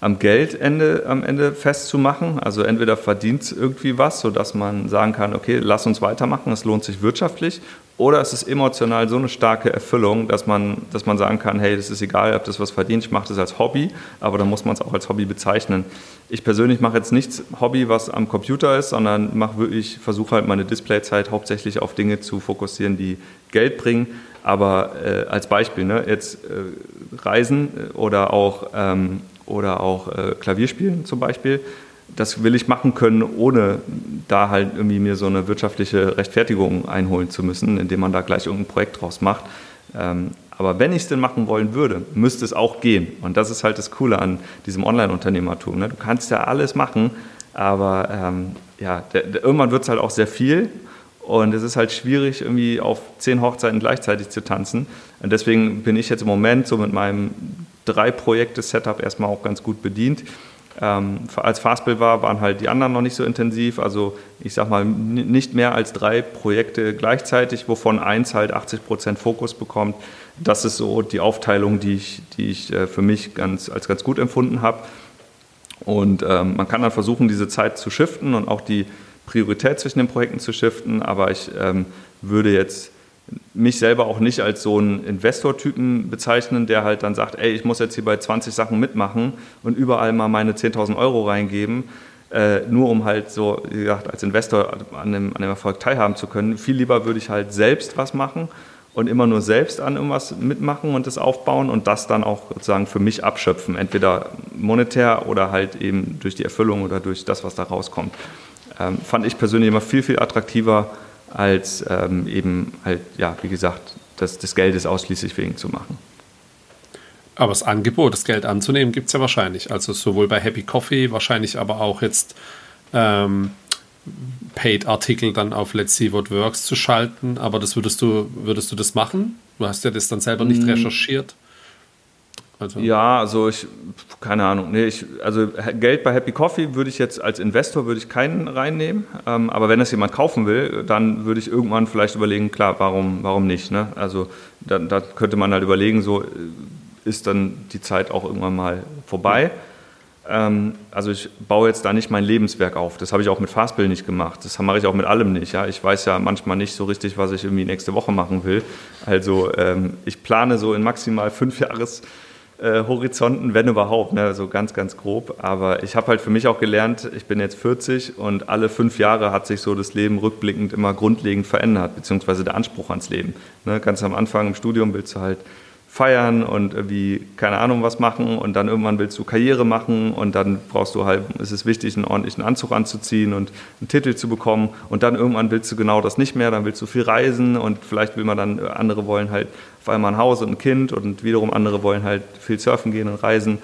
am Geldende am Ende festzumachen. Also entweder verdient es irgendwie was, sodass man sagen kann, okay, lass uns weitermachen, es lohnt sich wirtschaftlich, oder es ist emotional so eine starke Erfüllung, dass man, dass man sagen kann, hey, das ist egal, ob das was verdient, ich mache das als Hobby, aber dann muss man es auch als Hobby bezeichnen. Ich persönlich mache jetzt nichts Hobby, was am Computer ist, sondern mache wirklich, versuche halt meine Displayzeit hauptsächlich auf Dinge zu fokussieren, die Geld bringen. Aber äh, als Beispiel, ne, jetzt äh, Reisen oder auch, ähm, oder auch äh, Klavierspielen zum Beispiel das will ich machen können, ohne da halt irgendwie mir so eine wirtschaftliche Rechtfertigung einholen zu müssen, indem man da gleich irgendein Projekt draus macht. Ähm, aber wenn ich es denn machen wollen würde, müsste es auch gehen. Und das ist halt das Coole an diesem Online-Unternehmertum. Ne? Du kannst ja alles machen, aber ähm, ja, der, der, irgendwann wird es halt auch sehr viel. Und es ist halt schwierig, irgendwie auf zehn Hochzeiten gleichzeitig zu tanzen. Und deswegen bin ich jetzt im Moment so mit meinem drei Projekte-Setup erstmal auch ganz gut bedient. Ähm, als Fastbill war, waren halt die anderen noch nicht so intensiv. Also ich sag mal, nicht mehr als drei Projekte gleichzeitig, wovon eins halt 80 Prozent Fokus bekommt. Das ist so die Aufteilung, die ich, die ich äh, für mich ganz, als ganz gut empfunden habe. Und ähm, man kann dann versuchen, diese Zeit zu shiften und auch die Priorität zwischen den Projekten zu shiften. Aber ich ähm, würde jetzt mich selber auch nicht als so einen Investortypen bezeichnen, der halt dann sagt, ey, ich muss jetzt hier bei 20 Sachen mitmachen und überall mal meine 10.000 Euro reingeben, äh, nur um halt so, wie gesagt, als Investor an dem, an dem Erfolg teilhaben zu können. Viel lieber würde ich halt selbst was machen und immer nur selbst an irgendwas mitmachen und das aufbauen und das dann auch sozusagen für mich abschöpfen, entweder monetär oder halt eben durch die Erfüllung oder durch das, was da rauskommt. Ähm, fand ich persönlich immer viel, viel attraktiver, als ähm, eben halt, ja, wie gesagt, das, des Geldes ausschließlich wegen zu machen. Aber das Angebot, das Geld anzunehmen, gibt es ja wahrscheinlich. Also sowohl bei Happy Coffee, wahrscheinlich aber auch jetzt ähm, Paid-Artikel dann auf Let's See What Works zu schalten. Aber das würdest du, würdest du das machen? Du hast ja das dann selber nicht mm. recherchiert. Also. Ja, also ich, keine Ahnung. Nee, ich, also Geld bei Happy Coffee würde ich jetzt als Investor würde ich keinen reinnehmen. Ähm, aber wenn das jemand kaufen will, dann würde ich irgendwann vielleicht überlegen, klar, warum, warum nicht? Ne? Also da, da könnte man halt überlegen, so ist dann die Zeit auch irgendwann mal vorbei. Ähm, also ich baue jetzt da nicht mein Lebenswerk auf. Das habe ich auch mit Fastbill nicht gemacht. Das mache ich auch mit allem nicht. Ja? Ich weiß ja manchmal nicht so richtig, was ich irgendwie nächste Woche machen will. Also ähm, ich plane so in maximal fünf [laughs] Jahres äh, Horizonten, wenn überhaupt, ne? so ganz, ganz grob. Aber ich habe halt für mich auch gelernt, ich bin jetzt 40 und alle fünf Jahre hat sich so das Leben rückblickend immer grundlegend verändert, beziehungsweise der Anspruch ans Leben. Ne? Ganz am Anfang im Studium willst du halt feiern und irgendwie keine Ahnung was machen und dann irgendwann willst du Karriere machen und dann brauchst du halt, ist es wichtig, einen ordentlichen Anzug anzuziehen und einen Titel zu bekommen und dann irgendwann willst du genau das nicht mehr, dann willst du viel reisen und vielleicht will man dann, andere wollen halt auf einmal ein Haus und ein Kind und wiederum andere wollen halt viel surfen gehen und reisen.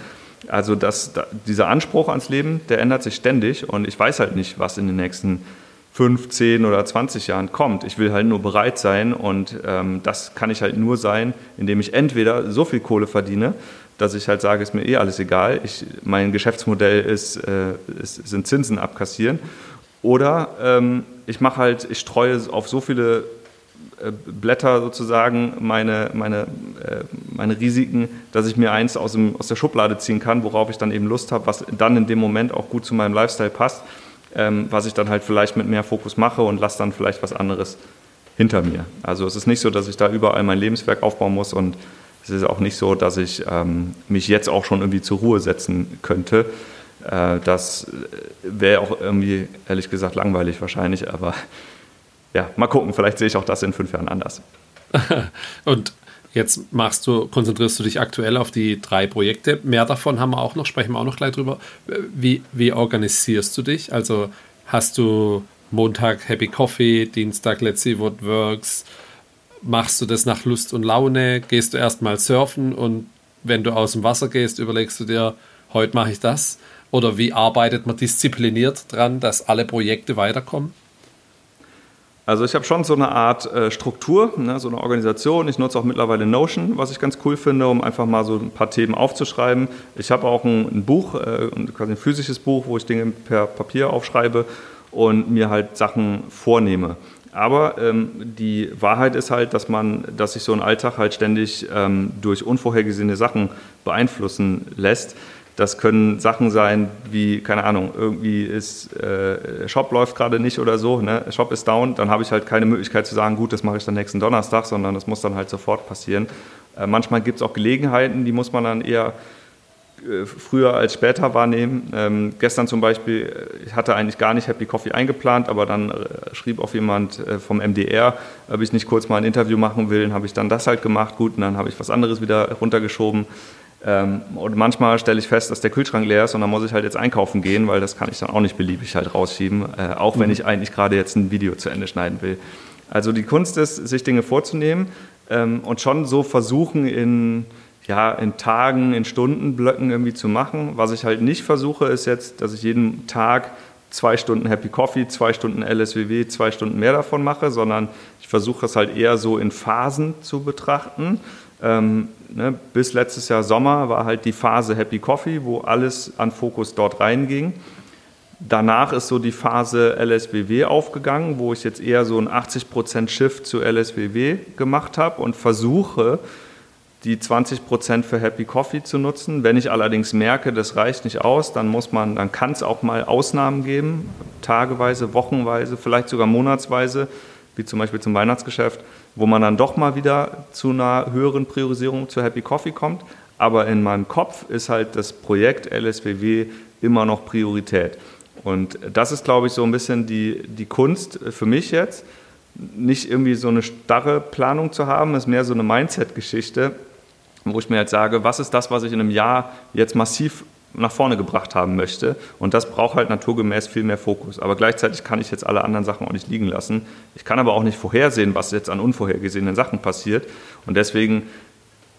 Also das, dieser Anspruch ans Leben, der ändert sich ständig und ich weiß halt nicht, was in den nächsten 5, 10 oder 20 Jahren kommt. Ich will halt nur bereit sein und ähm, das kann ich halt nur sein, indem ich entweder so viel Kohle verdiene, dass ich halt sage, ist mir eh alles egal. Ich, mein Geschäftsmodell ist, äh, ist, sind Zinsen abkassieren. Oder ähm, ich mache halt, ich streue auf so viele Blätter sozusagen meine, meine, äh, meine Risiken, dass ich mir eins aus, dem, aus der Schublade ziehen kann, worauf ich dann eben Lust habe, was dann in dem Moment auch gut zu meinem Lifestyle passt ähm, was ich dann halt vielleicht mit mehr Fokus mache und lasse dann vielleicht was anderes hinter mir. Also es ist nicht so, dass ich da überall mein Lebenswerk aufbauen muss und es ist auch nicht so, dass ich ähm, mich jetzt auch schon irgendwie zur Ruhe setzen könnte. Äh, das wäre auch irgendwie, ehrlich gesagt, langweilig wahrscheinlich, aber ja, mal gucken, vielleicht sehe ich auch das in fünf Jahren anders. [laughs] und Jetzt machst du, konzentrierst du dich aktuell auf die drei Projekte. Mehr davon haben wir auch noch, sprechen wir auch noch gleich drüber. Wie, wie organisierst du dich? Also hast du Montag Happy Coffee, Dienstag Let's See What Works? Machst du das nach Lust und Laune? Gehst du erstmal surfen und wenn du aus dem Wasser gehst, überlegst du dir, heute mache ich das? Oder wie arbeitet man diszipliniert dran, dass alle Projekte weiterkommen? Also ich habe schon so eine Art äh, Struktur, ne, so eine Organisation. Ich nutze auch mittlerweile Notion, was ich ganz cool finde, um einfach mal so ein paar Themen aufzuschreiben. Ich habe auch ein, ein Buch, äh, quasi ein physisches Buch, wo ich Dinge per Papier aufschreibe und mir halt Sachen vornehme. Aber ähm, die Wahrheit ist halt, dass man, dass sich so ein Alltag halt ständig ähm, durch unvorhergesehene Sachen beeinflussen lässt. Das können Sachen sein wie, keine Ahnung, irgendwie ist äh, Shop läuft gerade nicht oder so, ne? Shop ist down, dann habe ich halt keine Möglichkeit zu sagen, gut, das mache ich dann nächsten Donnerstag, sondern das muss dann halt sofort passieren. Äh, manchmal gibt es auch Gelegenheiten, die muss man dann eher äh, früher als später wahrnehmen. Ähm, gestern zum Beispiel, äh, ich hatte eigentlich gar nicht Happy Coffee eingeplant, aber dann äh, schrieb auch jemand vom MDR, ob ich nicht kurz mal ein Interview machen will, dann habe ich dann das halt gemacht, gut, und dann habe ich was anderes wieder runtergeschoben. Ähm, und manchmal stelle ich fest, dass der Kühlschrank leer ist und dann muss ich halt jetzt einkaufen gehen, weil das kann ich dann auch nicht beliebig halt rausschieben, äh, auch wenn mhm. ich eigentlich gerade jetzt ein Video zu Ende schneiden will. Also die Kunst ist, sich Dinge vorzunehmen ähm, und schon so versuchen in, ja, in Tagen, in Stundenblöcken irgendwie zu machen. Was ich halt nicht versuche, ist jetzt, dass ich jeden Tag zwei Stunden Happy Coffee, zwei Stunden LSWW, zwei Stunden mehr davon mache, sondern ich versuche es halt eher so in Phasen zu betrachten ähm, ne, bis letztes Jahr Sommer war halt die Phase Happy Coffee, wo alles an Fokus dort reinging. Danach ist so die Phase LSWW aufgegangen, wo ich jetzt eher so ein 80% Shift zu LSWW gemacht habe und versuche, die 20% für Happy Coffee zu nutzen. Wenn ich allerdings merke, das reicht nicht aus, dann muss man, dann kann es auch mal Ausnahmen geben, tageweise, wochenweise, vielleicht sogar monatsweise, wie zum Beispiel zum Weihnachtsgeschäft, wo man dann doch mal wieder zu einer höheren Priorisierung zu Happy Coffee kommt. Aber in meinem Kopf ist halt das Projekt LSWW immer noch Priorität. Und das ist, glaube ich, so ein bisschen die, die Kunst für mich jetzt. Nicht irgendwie so eine starre Planung zu haben, ist mehr so eine Mindset-Geschichte, wo ich mir jetzt sage, was ist das, was ich in einem Jahr jetzt massiv nach vorne gebracht haben möchte. Und das braucht halt naturgemäß viel mehr Fokus. Aber gleichzeitig kann ich jetzt alle anderen Sachen auch nicht liegen lassen. Ich kann aber auch nicht vorhersehen, was jetzt an unvorhergesehenen Sachen passiert. Und deswegen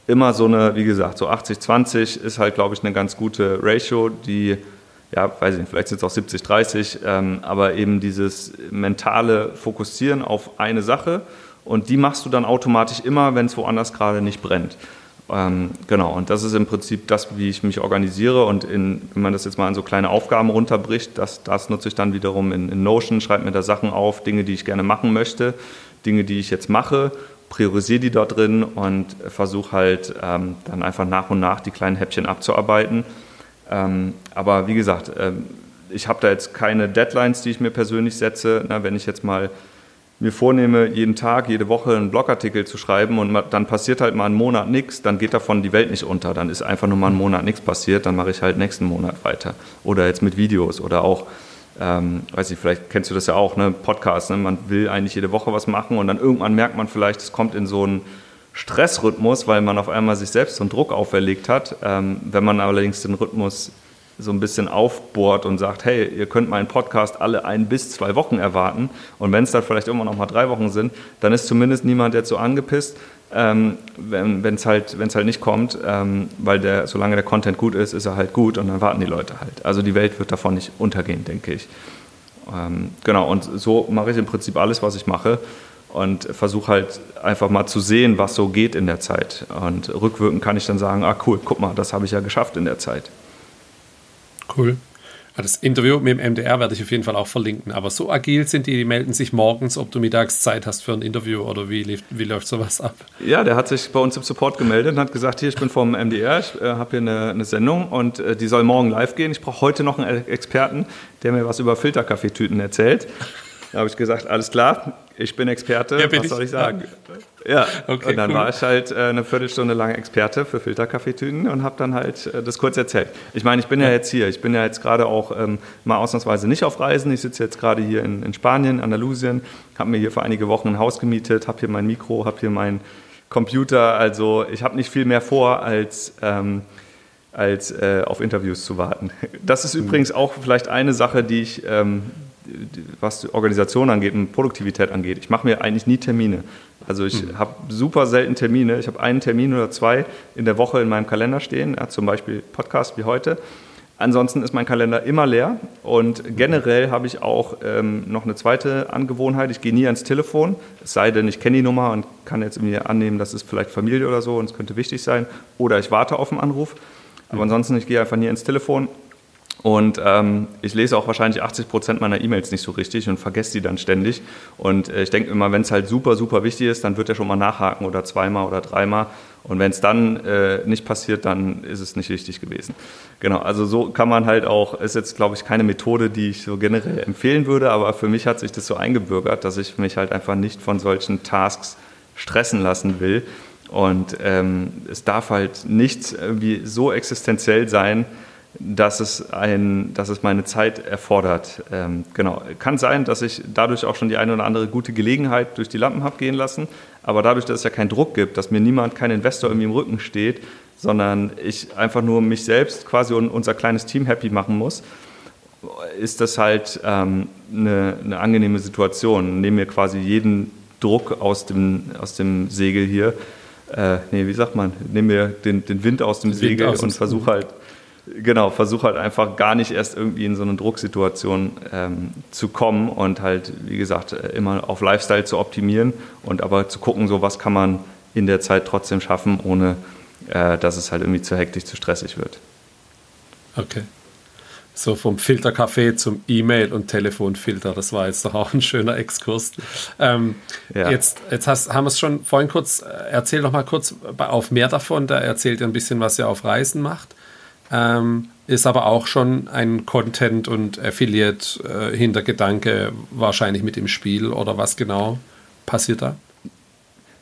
immer so eine, wie gesagt, so 80-20 ist halt, glaube ich, eine ganz gute Ratio, die, ja, weiß ich nicht, vielleicht sind es auch 70-30, ähm, aber eben dieses mentale Fokussieren auf eine Sache und die machst du dann automatisch immer, wenn es woanders gerade nicht brennt. Ähm, genau, und das ist im Prinzip das, wie ich mich organisiere. Und in, wenn man das jetzt mal an so kleine Aufgaben runterbricht, das, das nutze ich dann wiederum in, in Notion, schreibe mir da Sachen auf, Dinge, die ich gerne machen möchte, Dinge, die ich jetzt mache priorisiere die dort drin und versuche halt ähm, dann einfach nach und nach die kleinen Häppchen abzuarbeiten. Ähm, aber wie gesagt, ähm, ich habe da jetzt keine Deadlines, die ich mir persönlich setze. Na, wenn ich jetzt mal mir vornehme, jeden Tag, jede Woche einen Blogartikel zu schreiben und dann passiert halt mal einen Monat nichts, dann geht davon die Welt nicht unter. Dann ist einfach nur mal einen Monat nichts passiert, dann mache ich halt nächsten Monat weiter. Oder jetzt mit Videos oder auch ähm, weiß ich, vielleicht kennst du das ja auch, ne, Podcast, ne? man will eigentlich jede Woche was machen und dann irgendwann merkt man vielleicht, es kommt in so einen Stressrhythmus, weil man auf einmal sich selbst so einen Druck auferlegt hat. Ähm, wenn man allerdings den Rhythmus so ein bisschen aufbohrt und sagt, hey, ihr könnt meinen Podcast alle ein bis zwei Wochen erwarten und wenn es dann vielleicht immer noch mal drei Wochen sind, dann ist zumindest niemand jetzt so angepisst, ähm, wenn es halt, halt nicht kommt, ähm, weil der, solange der Content gut ist, ist er halt gut und dann warten die Leute halt. Also die Welt wird davon nicht untergehen, denke ich. Ähm, genau, und so mache ich im Prinzip alles, was ich mache und versuche halt einfach mal zu sehen, was so geht in der Zeit. Und rückwirkend kann ich dann sagen, ah cool, guck mal, das habe ich ja geschafft in der Zeit. Cool. Das Interview mit dem MDR werde ich auf jeden Fall auch verlinken. Aber so agil sind die, die melden sich morgens, ob du mittags Zeit hast für ein Interview oder wie, wie läuft sowas ab? Ja, der hat sich bei uns im Support gemeldet und hat gesagt, hier, ich bin vom MDR, ich äh, habe hier eine, eine, Sendung und äh, die soll morgen live gehen. Ich brauche heute noch einen Experten, der mir was über Filterkaffeetüten erzählt. Da habe ich gesagt, alles klar, ich bin Experte, ja, bin was soll ich sagen? Ja, okay, und dann cool. war ich halt äh, eine Viertelstunde lang Experte für Filterkaffeetüten und habe dann halt äh, das kurz erzählt. Ich meine, ich bin ja. ja jetzt hier, ich bin ja jetzt gerade auch ähm, mal ausnahmsweise nicht auf Reisen. Ich sitze jetzt gerade hier in, in Spanien, Andalusien, habe mir hier für einige Wochen ein Haus gemietet, habe hier mein Mikro, habe hier meinen Computer. Also ich habe nicht viel mehr vor, als, ähm, als äh, auf Interviews zu warten. Das ist mhm. übrigens auch vielleicht eine Sache, die ich... Ähm, was die Organisation angeht und Produktivität angeht. Ich mache mir eigentlich nie Termine. Also ich mhm. habe super selten Termine. Ich habe einen Termin oder zwei in der Woche in meinem Kalender stehen, ja, zum Beispiel Podcast wie heute. Ansonsten ist mein Kalender immer leer und generell habe ich auch ähm, noch eine zweite Angewohnheit. Ich gehe nie ans Telefon, es sei denn, ich kenne die Nummer und kann jetzt mir annehmen, das ist vielleicht Familie oder so und es könnte wichtig sein. Oder ich warte auf einen Anruf. Aber mhm. ansonsten, ich gehe einfach nie ins Telefon. Und ähm, ich lese auch wahrscheinlich 80 Prozent meiner E-Mails nicht so richtig und vergesse die dann ständig. Und äh, ich denke immer, wenn es halt super, super wichtig ist, dann wird er schon mal nachhaken oder zweimal oder dreimal. Und wenn es dann äh, nicht passiert, dann ist es nicht wichtig gewesen. Genau, also so kann man halt auch, ist jetzt glaube ich keine Methode, die ich so generell empfehlen würde, aber für mich hat sich das so eingebürgert, dass ich mich halt einfach nicht von solchen Tasks stressen lassen will. Und ähm, es darf halt nicht irgendwie so existenziell sein, dass es, ein, dass es meine Zeit erfordert. Ähm, genau. Kann sein, dass ich dadurch auch schon die eine oder andere gute Gelegenheit durch die Lampen habe gehen lassen, aber dadurch, dass es ja keinen Druck gibt, dass mir niemand, kein Investor irgendwie im Rücken steht, sondern ich einfach nur mich selbst quasi und unser kleines Team happy machen muss, ist das halt ähm, eine, eine angenehme Situation. Nehme mir quasi jeden Druck aus dem, aus dem Segel hier. Äh, nee, wie sagt man? Nehme mir den, den Wind aus dem Wind Segel aus und versuche halt genau, versuche halt einfach gar nicht erst irgendwie in so eine Drucksituation ähm, zu kommen und halt, wie gesagt, äh, immer auf Lifestyle zu optimieren und aber zu gucken, so was kann man in der Zeit trotzdem schaffen, ohne äh, dass es halt irgendwie zu hektisch, zu stressig wird. Okay. So vom Filterkaffee zum E-Mail- und Telefonfilter, das war jetzt doch auch ein schöner Exkurs. Ähm, ja. Jetzt, jetzt hast, haben wir es schon vorhin kurz, äh, erzähl doch mal kurz auf mehr davon, da erzählt ihr ein bisschen, was ihr auf Reisen macht ähm, ist aber auch schon ein Content- und Affiliate-Hintergedanke äh, wahrscheinlich mit im Spiel oder was genau passiert da?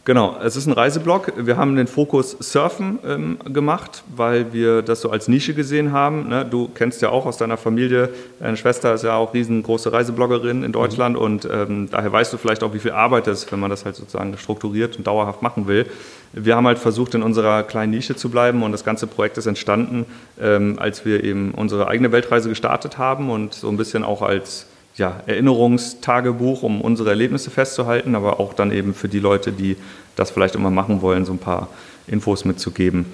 Genau, es ist ein Reiseblog. Wir haben den Fokus Surfen ähm, gemacht, weil wir das so als Nische gesehen haben. Ne? Du kennst ja auch aus deiner Familie, deine Schwester ist ja auch riesengroße Reisebloggerin in Deutschland mhm. und ähm, daher weißt du vielleicht auch, wie viel Arbeit das ist, wenn man das halt sozusagen strukturiert und dauerhaft machen will. Wir haben halt versucht, in unserer kleinen Nische zu bleiben und das ganze Projekt ist entstanden, ähm, als wir eben unsere eigene Weltreise gestartet haben und so ein bisschen auch als ja, Erinnerungstagebuch, um unsere Erlebnisse festzuhalten, aber auch dann eben für die Leute, die das vielleicht immer machen wollen, so ein paar Infos mitzugeben.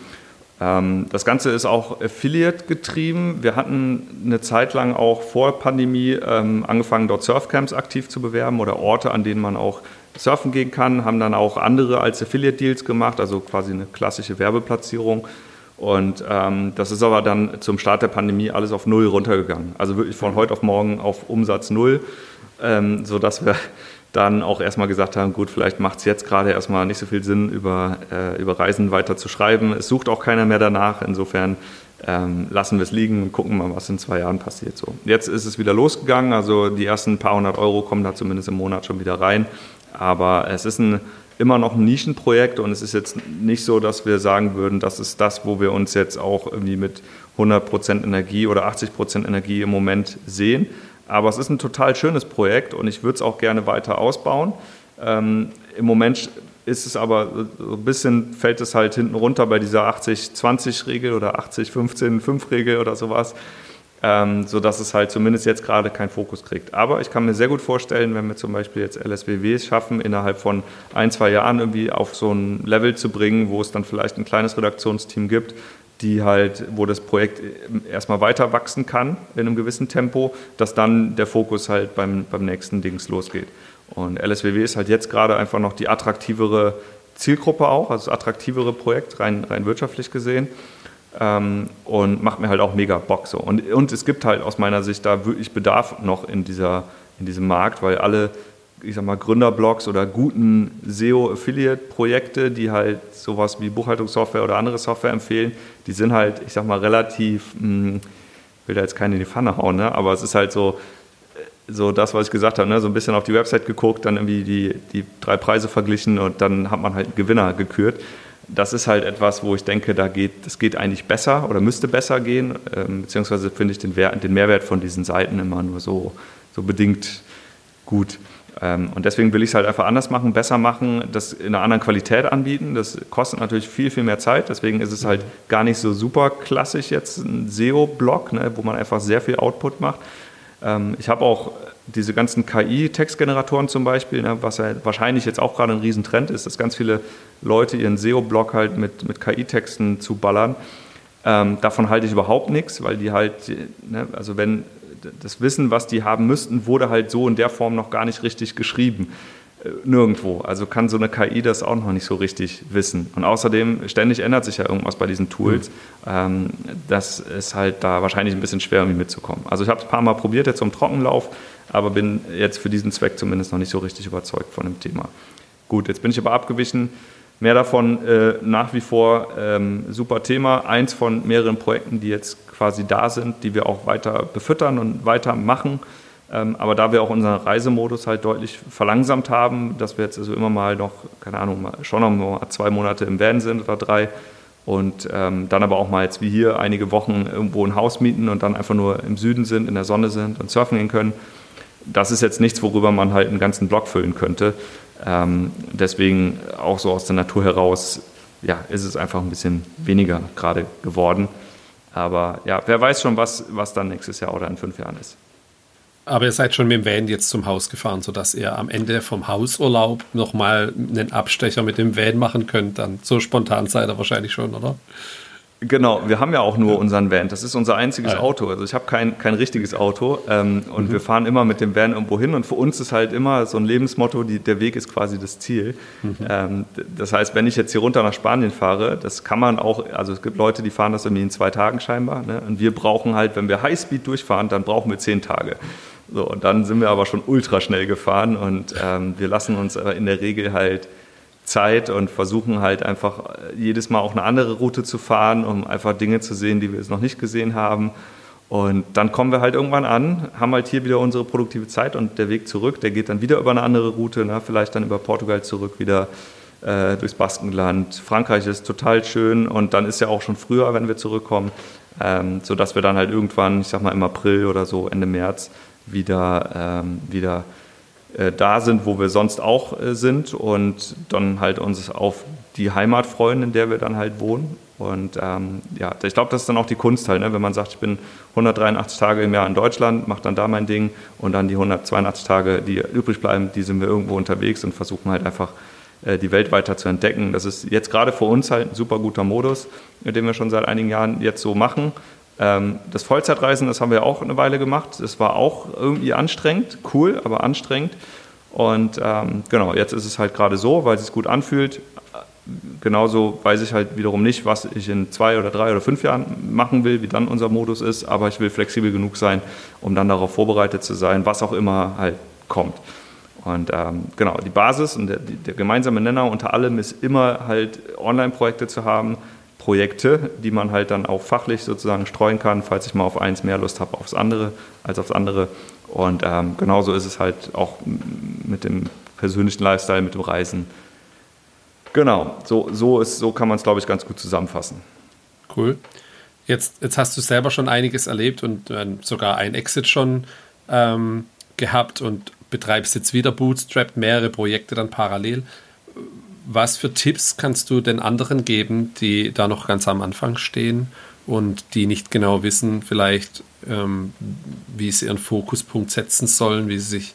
Ähm, das Ganze ist auch Affiliate getrieben. Wir hatten eine Zeit lang auch vor Pandemie ähm, angefangen, dort Surfcamps aktiv zu bewerben oder Orte, an denen man auch surfen gehen kann, haben dann auch andere als Affiliate-Deals gemacht, also quasi eine klassische Werbeplatzierung. Und ähm, das ist aber dann zum Start der Pandemie alles auf Null runtergegangen. Also wirklich von heute auf morgen auf Umsatz Null, ähm, sodass wir dann auch erstmal gesagt haben, gut, vielleicht macht es jetzt gerade erstmal nicht so viel Sinn, über, äh, über Reisen weiter zu schreiben. Es sucht auch keiner mehr danach. Insofern ähm, lassen wir es liegen und gucken mal, was in zwei Jahren passiert. So. Jetzt ist es wieder losgegangen, also die ersten paar hundert Euro kommen da zumindest im Monat schon wieder rein. Aber es ist ein immer noch ein Nischenprojekt und es ist jetzt nicht so, dass wir sagen würden, das ist das, wo wir uns jetzt auch irgendwie mit 100% Energie oder 80% Energie im Moment sehen. Aber es ist ein total schönes Projekt und ich würde es auch gerne weiter ausbauen. Ähm, Im Moment ist es aber so ein bisschen, fällt es halt hinten runter bei dieser 80-20-Regel oder 80-15-5-Regel oder sowas ähm, sodass es halt zumindest jetzt gerade keinen Fokus kriegt. Aber ich kann mir sehr gut vorstellen, wenn wir zum Beispiel jetzt LSWWs schaffen, innerhalb von ein, zwei Jahren irgendwie auf so ein Level zu bringen, wo es dann vielleicht ein kleines Redaktionsteam gibt, die halt, wo das Projekt erstmal weiter wachsen kann in einem gewissen Tempo, dass dann der Fokus halt beim, beim nächsten Dings losgeht. Und LSWW ist halt jetzt gerade einfach noch die attraktivere Zielgruppe auch, also das attraktivere Projekt, rein, rein wirtschaftlich gesehen. Ähm, und macht mir halt auch mega Bock so. Und, und es gibt halt aus meiner Sicht da wirklich Bedarf noch in, dieser, in diesem Markt, weil alle, ich sag mal, Gründerblogs oder guten SEO-Affiliate-Projekte, die halt sowas wie Buchhaltungssoftware oder andere Software empfehlen, die sind halt, ich sag mal, relativ, mh, hm, will da jetzt keinen in die Pfanne hauen, ne? aber es ist halt so, so das, was ich gesagt habe, ne? so ein bisschen auf die Website geguckt, dann irgendwie die, die drei Preise verglichen und dann hat man halt einen Gewinner gekürt das ist halt etwas, wo ich denke, da geht, das geht eigentlich besser oder müsste besser gehen, ähm, beziehungsweise finde ich den, Wert, den, Mehrwert von diesen Seiten immer nur so, so bedingt gut. Ähm, und deswegen will ich es halt einfach anders machen, besser machen, das in einer anderen Qualität anbieten. Das kostet natürlich viel, viel mehr Zeit. Deswegen ist es halt gar nicht so super klassisch jetzt ein SEO-Blog, ne, wo man einfach sehr viel Output macht. Ähm, ich habe auch diese ganzen KI-Textgeneratoren zum Beispiel, ne, was ja wahrscheinlich jetzt auch gerade ein Riesentrend ist, dass ganz viele Leute ihren SEO-Blog halt mit, mit KI-Texten zu ballern. Ähm, davon halte ich überhaupt nichts, weil die halt, ne, also wenn das Wissen, was die haben müssten, wurde halt so in der Form noch gar nicht richtig geschrieben. Äh, nirgendwo. Also kann so eine KI das auch noch nicht so richtig wissen. Und außerdem, ständig ändert sich ja irgendwas bei diesen Tools. Mhm. Ähm, das ist halt da wahrscheinlich ein bisschen schwer, irgendwie mitzukommen. Also ich habe es ein paar Mal probiert jetzt zum Trockenlauf, aber bin jetzt für diesen Zweck zumindest noch nicht so richtig überzeugt von dem Thema. Gut, jetzt bin ich aber abgewichen. Mehr davon äh, nach wie vor ähm, super Thema. Eins von mehreren Projekten, die jetzt quasi da sind, die wir auch weiter befüttern und weiter machen. Ähm, aber da wir auch unseren Reisemodus halt deutlich verlangsamt haben, dass wir jetzt also immer mal noch, keine Ahnung, schon noch mal zwei Monate im Van sind oder drei und ähm, dann aber auch mal jetzt wie hier einige Wochen irgendwo ein Haus mieten und dann einfach nur im Süden sind, in der Sonne sind und surfen gehen können. Das ist jetzt nichts, worüber man halt einen ganzen Blog füllen könnte. Ähm, deswegen auch so aus der Natur heraus, ja, ist es einfach ein bisschen weniger gerade geworden. Aber ja, wer weiß schon, was, was dann nächstes Jahr oder in fünf Jahren ist. Aber ihr seid schon mit dem Van jetzt zum Haus gefahren, sodass ihr am Ende vom Hausurlaub nochmal einen Abstecher mit dem Van machen könnt. Dann so spontan seid ihr wahrscheinlich schon, oder? Genau, wir haben ja auch nur unseren Van. Das ist unser einziges ja. Auto. Also ich habe kein, kein richtiges Auto ähm, und mhm. wir fahren immer mit dem Van irgendwo hin. Und für uns ist halt immer so ein Lebensmotto, die, der Weg ist quasi das Ziel. Mhm. Ähm, das heißt, wenn ich jetzt hier runter nach Spanien fahre, das kann man auch, also es gibt Leute, die fahren das irgendwie in zwei Tagen scheinbar. Ne? Und wir brauchen halt, wenn wir Highspeed durchfahren, dann brauchen wir zehn Tage. So, und dann sind wir aber schon ultra schnell gefahren und ähm, wir lassen uns in der Regel halt Zeit und versuchen halt einfach äh, jedes Mal auch eine andere Route zu fahren, um einfach Dinge zu sehen, die wir jetzt noch nicht gesehen haben. Und dann kommen wir halt irgendwann an, haben halt hier wieder unsere produktive Zeit und der Weg zurück, der geht dann wieder über eine andere Route, ne? vielleicht dann über Portugal zurück wieder äh, durchs Baskenland. Frankreich ist total schön und dann ist ja auch schon früher, wenn wir zurückkommen, ähm, sodass wir dann halt irgendwann, ich sag mal im April oder so, Ende März, wieder, ähm, wieder äh, da sind, wo wir sonst auch äh, sind und dann halt uns auf die Heimat freuen, in der wir dann halt wohnen. Und ähm, ja, ich glaube, das ist dann auch die Kunst halt, ne? wenn man sagt, ich bin 183 Tage im Jahr in Deutschland, mache dann da mein Ding und dann die 182 Tage, die übrig bleiben, die sind wir irgendwo unterwegs und versuchen halt einfach äh, die Welt weiter zu entdecken. Das ist jetzt gerade für uns halt ein super guter Modus, den wir schon seit einigen Jahren jetzt so machen. Ähm, das Vollzeitreisen, das haben wir auch eine Weile gemacht. Das war auch irgendwie anstrengend, cool, aber anstrengend. Und ähm, genau, jetzt ist es halt gerade so, weil es sich gut anfühlt. Genauso weiß ich halt wiederum nicht, was ich in zwei oder drei oder fünf Jahren machen will, wie dann unser Modus ist. Aber ich will flexibel genug sein, um dann darauf vorbereitet zu sein, was auch immer halt kommt. Und ähm, genau, die Basis und der, der, gemeinsame Nenner unter allem ist immer halt Online-Projekte zu haben, Projekte, die man halt dann auch fachlich sozusagen streuen kann, falls ich mal auf eins mehr Lust habe aufs andere als aufs andere. Und ähm, genauso ist es halt auch mit dem persönlichen Lifestyle, mit dem Reisen. Genau, so, so, ist, so kann man es, glaube ich, ganz gut zusammenfassen. Cool. Jetzt, jetzt hast du selber schon einiges erlebt und äh, sogar ein Exit schon ähm, gehabt und betreibst jetzt wieder Bootstrapped, mehrere Projekte dann parallel was für Tipps kannst du den anderen geben, die da noch ganz am Anfang stehen und die nicht genau wissen, vielleicht, ähm, wie sie ihren Fokuspunkt setzen sollen, wie sie sich,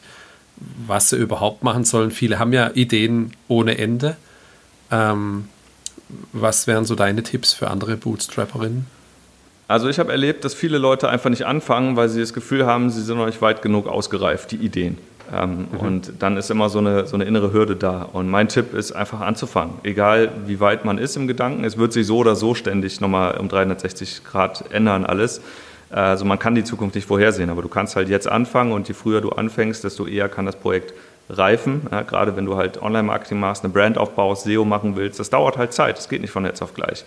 was sie überhaupt machen sollen? Viele haben ja Ideen ohne Ende. Ähm, was wären so deine Tipps für andere Bootstrapperinnen? Also ich habe erlebt, dass viele Leute einfach nicht anfangen, weil sie das Gefühl haben, sie sind noch nicht weit genug ausgereift, die Ideen. Ähm, mhm. Und dann ist immer so eine, so eine innere Hürde da. Und mein Tipp ist einfach anzufangen. Egal wie weit man ist im Gedanken, es wird sich so oder so ständig nochmal um 360 Grad ändern alles. Also man kann die Zukunft nicht vorhersehen, aber du kannst halt jetzt anfangen und je früher du anfängst, desto eher kann das Projekt reifen. Ja, gerade wenn du halt Online-Marketing machst, eine Brand aufbaust, SEO machen willst, das dauert halt Zeit. Das geht nicht von jetzt auf gleich.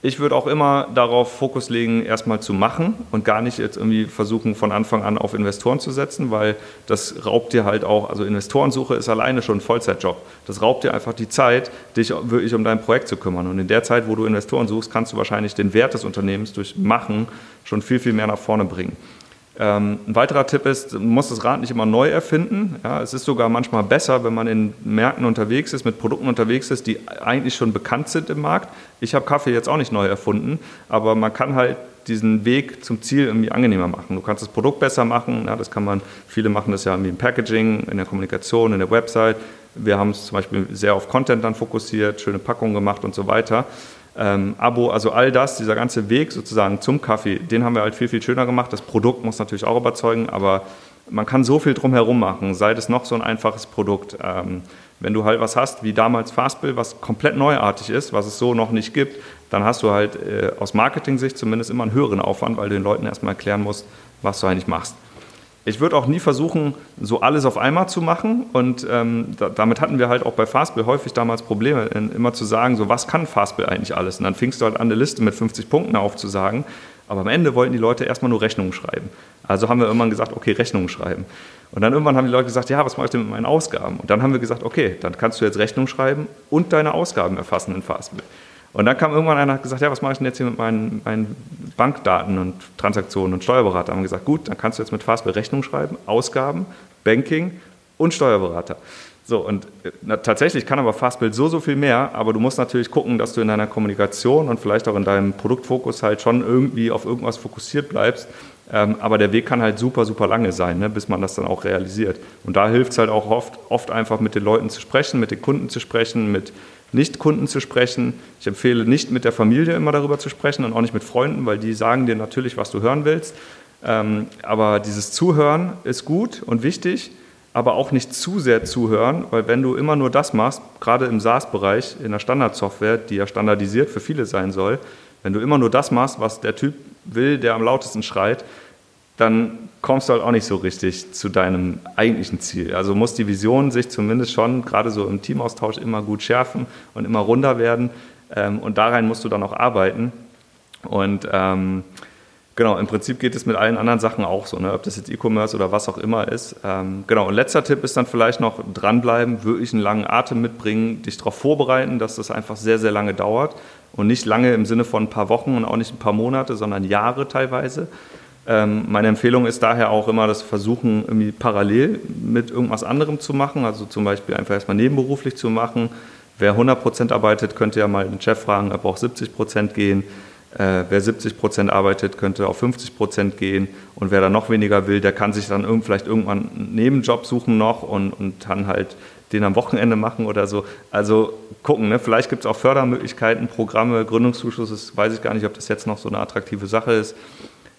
Ich würde auch immer darauf Fokus legen, erstmal zu machen und gar nicht jetzt irgendwie versuchen, von Anfang an auf Investoren zu setzen, weil das raubt dir halt auch, also Investorensuche ist alleine schon ein Vollzeitjob. Das raubt dir einfach die Zeit, dich wirklich um dein Projekt zu kümmern. Und in der Zeit, wo du Investoren suchst, kannst du wahrscheinlich den Wert des Unternehmens durch Machen schon viel, viel mehr nach vorne bringen. Ähm, ein weiterer Tipp ist, man muss das Rad nicht immer neu erfinden. Ja, es ist sogar manchmal besser, wenn man in Märkten unterwegs ist, mit Produkten unterwegs ist, die eigentlich schon bekannt sind im Markt. Ich habe Kaffee jetzt auch nicht neu erfunden, aber man kann halt diesen Weg zum Ziel irgendwie angenehmer machen. Du kannst das Produkt besser machen. Ja, das kann man, viele machen das ja irgendwie im Packaging, in der Kommunikation, in der Website. Wir haben es zum Beispiel sehr auf Content dann fokussiert, schöne Packungen gemacht und so weiter ähm, Abo, also all das, dieser ganze Weg sozusagen zum Kaffee, den haben wir halt viel, viel schöner gemacht. Das Produkt muss natürlich auch überzeugen, aber man kann so viel drumherum machen, sei es noch so ein einfaches Produkt. Ähm, wenn du halt was hast, wie damals Fastbill, was komplett neuartig ist, was es so noch nicht gibt, dann hast du halt äh, aus Marketing-Sicht zumindest immer einen höheren Aufwand, weil du den Leuten erstmal erklären musst, was du eigentlich machst. Ich würde auch nie versuchen, so alles auf einmal zu machen. Und ähm, da, damit hatten wir halt auch bei Fastbill häufig damals Probleme, immer zu sagen, so was kann Fastbill eigentlich alles? Und dann fingst du halt an, eine Liste mit 50 Punkten aufzusagen. Aber am Ende wollten die Leute erstmal nur Rechnungen schreiben. Also haben wir irgendwann gesagt, okay, Rechnungen schreiben. Und dann irgendwann haben die Leute gesagt, ja, was mache ich denn mit meinen Ausgaben? Und dann haben wir gesagt, okay, dann kannst du jetzt Rechnungen schreiben und deine Ausgaben erfassen in Fastbill. Und dann kam irgendwann einer und hat gesagt, ja, was mache ich denn jetzt hier mit meinen, meinen Bankdaten und Transaktionen und Steuerberater? Haben gesagt, gut, dann kannst du jetzt mit Fastbill Rechnung schreiben, Ausgaben, Banking und Steuerberater. So, und äh, na, tatsächlich kann aber Fastbill so, so viel mehr, aber du musst natürlich gucken, dass du in deiner Kommunikation und vielleicht auch in deinem Produktfokus halt schon irgendwie auf irgendwas fokussiert bleibst. Ähm, aber der Weg kann halt super, super lange sein, ne, bis man das dann auch realisiert. Und da hilft es halt auch oft, oft einfach mit den Leuten zu sprechen, mit den Kunden zu sprechen, mit nicht-Kunden zu sprechen. Ich empfehle nicht mit der Familie immer darüber zu sprechen und auch nicht mit Freunden, weil die sagen dir natürlich, was du hören willst. Ähm, aber dieses Zuhören ist gut und wichtig, aber auch nicht zu sehr zuhören, weil wenn du immer nur das machst, gerade im SaaS-Bereich, in der Standardsoftware, die ja standardisiert für viele sein soll, wenn du immer nur das machst, was der Typ will, der am lautesten schreit, dann kommst du halt auch nicht so richtig zu deinem eigentlichen Ziel. Also muss die Vision sich zumindest schon gerade so im Teamaustausch immer gut schärfen und immer runder werden. Ähm, und darein musst du dann auch arbeiten. Und ähm, Genau, im Prinzip geht es mit allen anderen Sachen auch so, ne? ob das jetzt E-Commerce oder was auch immer ist. Ähm, genau, und letzter Tipp ist dann vielleicht noch dranbleiben, wirklich einen langen Atem mitbringen, dich darauf vorbereiten, dass das einfach sehr, sehr lange dauert und nicht lange im Sinne von ein paar Wochen und auch nicht ein paar Monate, sondern Jahre teilweise. Ähm, meine Empfehlung ist daher auch immer, das Versuchen irgendwie parallel mit irgendwas anderem zu machen, also zum Beispiel einfach erstmal nebenberuflich zu machen. Wer 100% arbeitet, könnte ja mal den Chef fragen, ob auch 70% gehen. Äh, wer 70 Prozent arbeitet, könnte auf 50 Prozent gehen. Und wer dann noch weniger will, der kann sich dann irgend, vielleicht irgendwann einen Nebenjob suchen noch und, und dann halt den am Wochenende machen oder so. Also gucken, ne? vielleicht gibt es auch Fördermöglichkeiten, Programme, Gründungszuschüsse, weiß ich gar nicht, ob das jetzt noch so eine attraktive Sache ist.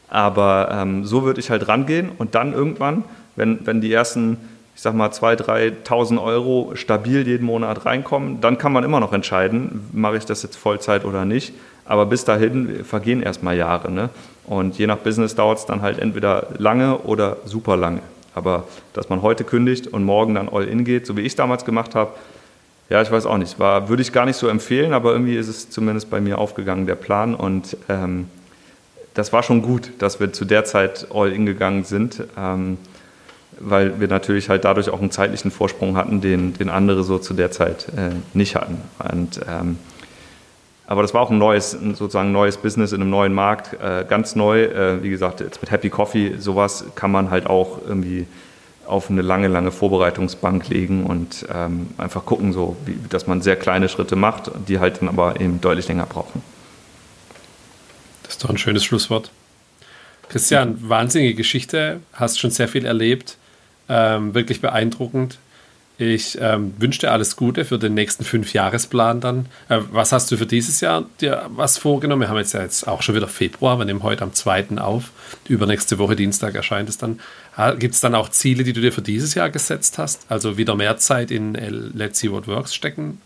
Aber ähm, so würde ich halt rangehen und dann irgendwann, wenn, wenn die ersten, ich sag mal, 2.000, 3.000 Euro stabil jeden Monat reinkommen, dann kann man immer noch entscheiden, mache ich das jetzt Vollzeit oder nicht. Aber bis dahin vergehen erstmal Jahre. Ne? Und je nach Business dauert es dann halt entweder lange oder super lange. Aber dass man heute kündigt und morgen dann all in geht, so wie ich damals gemacht habe, ja, ich weiß auch nicht. War, würde ich gar nicht so empfehlen, aber irgendwie ist es zumindest bei mir aufgegangen, der Plan. Und ähm, das war schon gut, dass wir zu der Zeit all in gegangen sind, ähm, weil wir natürlich halt dadurch auch einen zeitlichen Vorsprung hatten, den, den andere so zu der Zeit äh, nicht hatten. Und ähm, aber das war auch ein neues, sozusagen neues Business in einem neuen Markt, äh, ganz neu. Äh, wie gesagt, jetzt mit Happy Coffee, sowas kann man halt auch irgendwie auf eine lange, lange Vorbereitungsbank legen und ähm, einfach gucken, so, wie, dass man sehr kleine Schritte macht, die halt dann aber eben deutlich länger brauchen. Das ist doch ein schönes Schlusswort. Christian, wahnsinnige Geschichte, hast schon sehr viel erlebt, ähm, wirklich beeindruckend. Ich ähm, wünsche dir alles Gute für den nächsten Fünfjahresplan dann. Äh, was hast du für dieses Jahr dir was vorgenommen? Wir haben jetzt ja jetzt auch schon wieder Februar, wir nehmen heute am 2. auf. Übernächste Woche Dienstag erscheint es dann. Gibt es dann auch Ziele, die du dir für dieses Jahr gesetzt hast? Also wieder mehr Zeit in Let's See What Works stecken?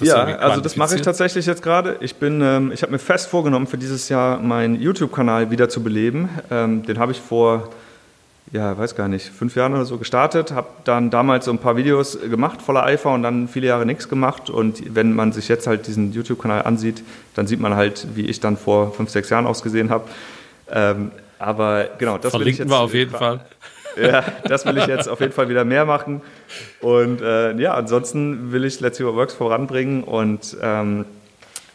Ja, also das mache ich tatsächlich jetzt gerade. Ich ähm, ich habe mir fest vorgenommen, für dieses Jahr meinen YouTube-Kanal wieder zu beleben. Ähm, den habe ich vor ja, weiß gar nicht, fünf Jahren oder so gestartet, habe dann damals so ein paar Videos gemacht voller Eifer und dann viele Jahre nichts gemacht. Und wenn man sich jetzt halt diesen YouTube-Kanal ansieht, dann sieht man halt, wie ich dann vor fünf, sechs Jahren ausgesehen habe. Ähm, aber genau, das Verlinken will ich jetzt. wir auf jeden Fall. Ja, das will ich jetzt auf jeden Fall wieder mehr machen. Und äh, ja, ansonsten will ich Let's What Works voranbringen und ähm,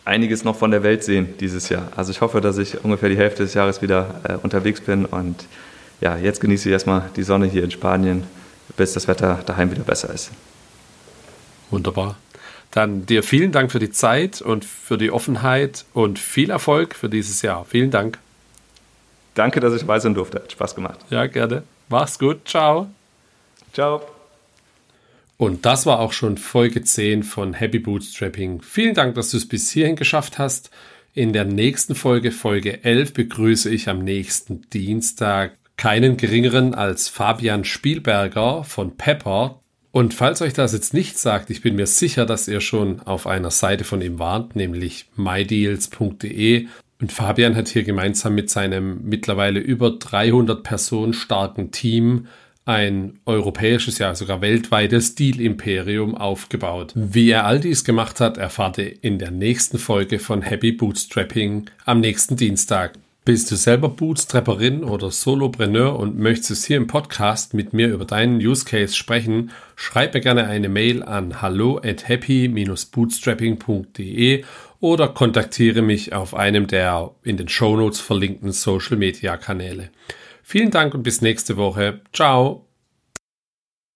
einiges noch von der Welt sehen dieses Jahr. Also ich hoffe, dass ich ungefähr die Hälfte des Jahres wieder äh, unterwegs bin und ja, jetzt genieße ich erstmal die Sonne hier in Spanien, bis das Wetter daheim wieder besser ist. Wunderbar. Dann dir vielen Dank für die Zeit und für die Offenheit und viel Erfolg für dieses Jahr. Vielen Dank. Danke, dass ich dabei sein durfte. Hat Spaß gemacht. Ja, gerne. Mach's gut. Ciao. Ciao. Und das war auch schon Folge 10 von Happy Bootstrapping. Vielen Dank, dass du es bis hierhin geschafft hast. In der nächsten Folge, Folge 11, begrüße ich am nächsten Dienstag keinen geringeren als Fabian Spielberger von Pepper. Und falls euch das jetzt nicht sagt, ich bin mir sicher, dass ihr schon auf einer Seite von ihm wart, nämlich mydeals.de. Und Fabian hat hier gemeinsam mit seinem mittlerweile über 300 Personen starken Team ein europäisches, ja sogar weltweites Deal-Imperium aufgebaut. Wie er all dies gemacht hat, erfahrt ihr in der nächsten Folge von Happy Bootstrapping am nächsten Dienstag. Bist du selber Bootstrapperin oder Solopreneur und möchtest hier im Podcast mit mir über deinen Use Case sprechen? Schreib mir gerne eine Mail an hallo at happy-bootstrapping.de oder kontaktiere mich auf einem der in den Shownotes verlinkten Social Media Kanäle. Vielen Dank und bis nächste Woche. Ciao!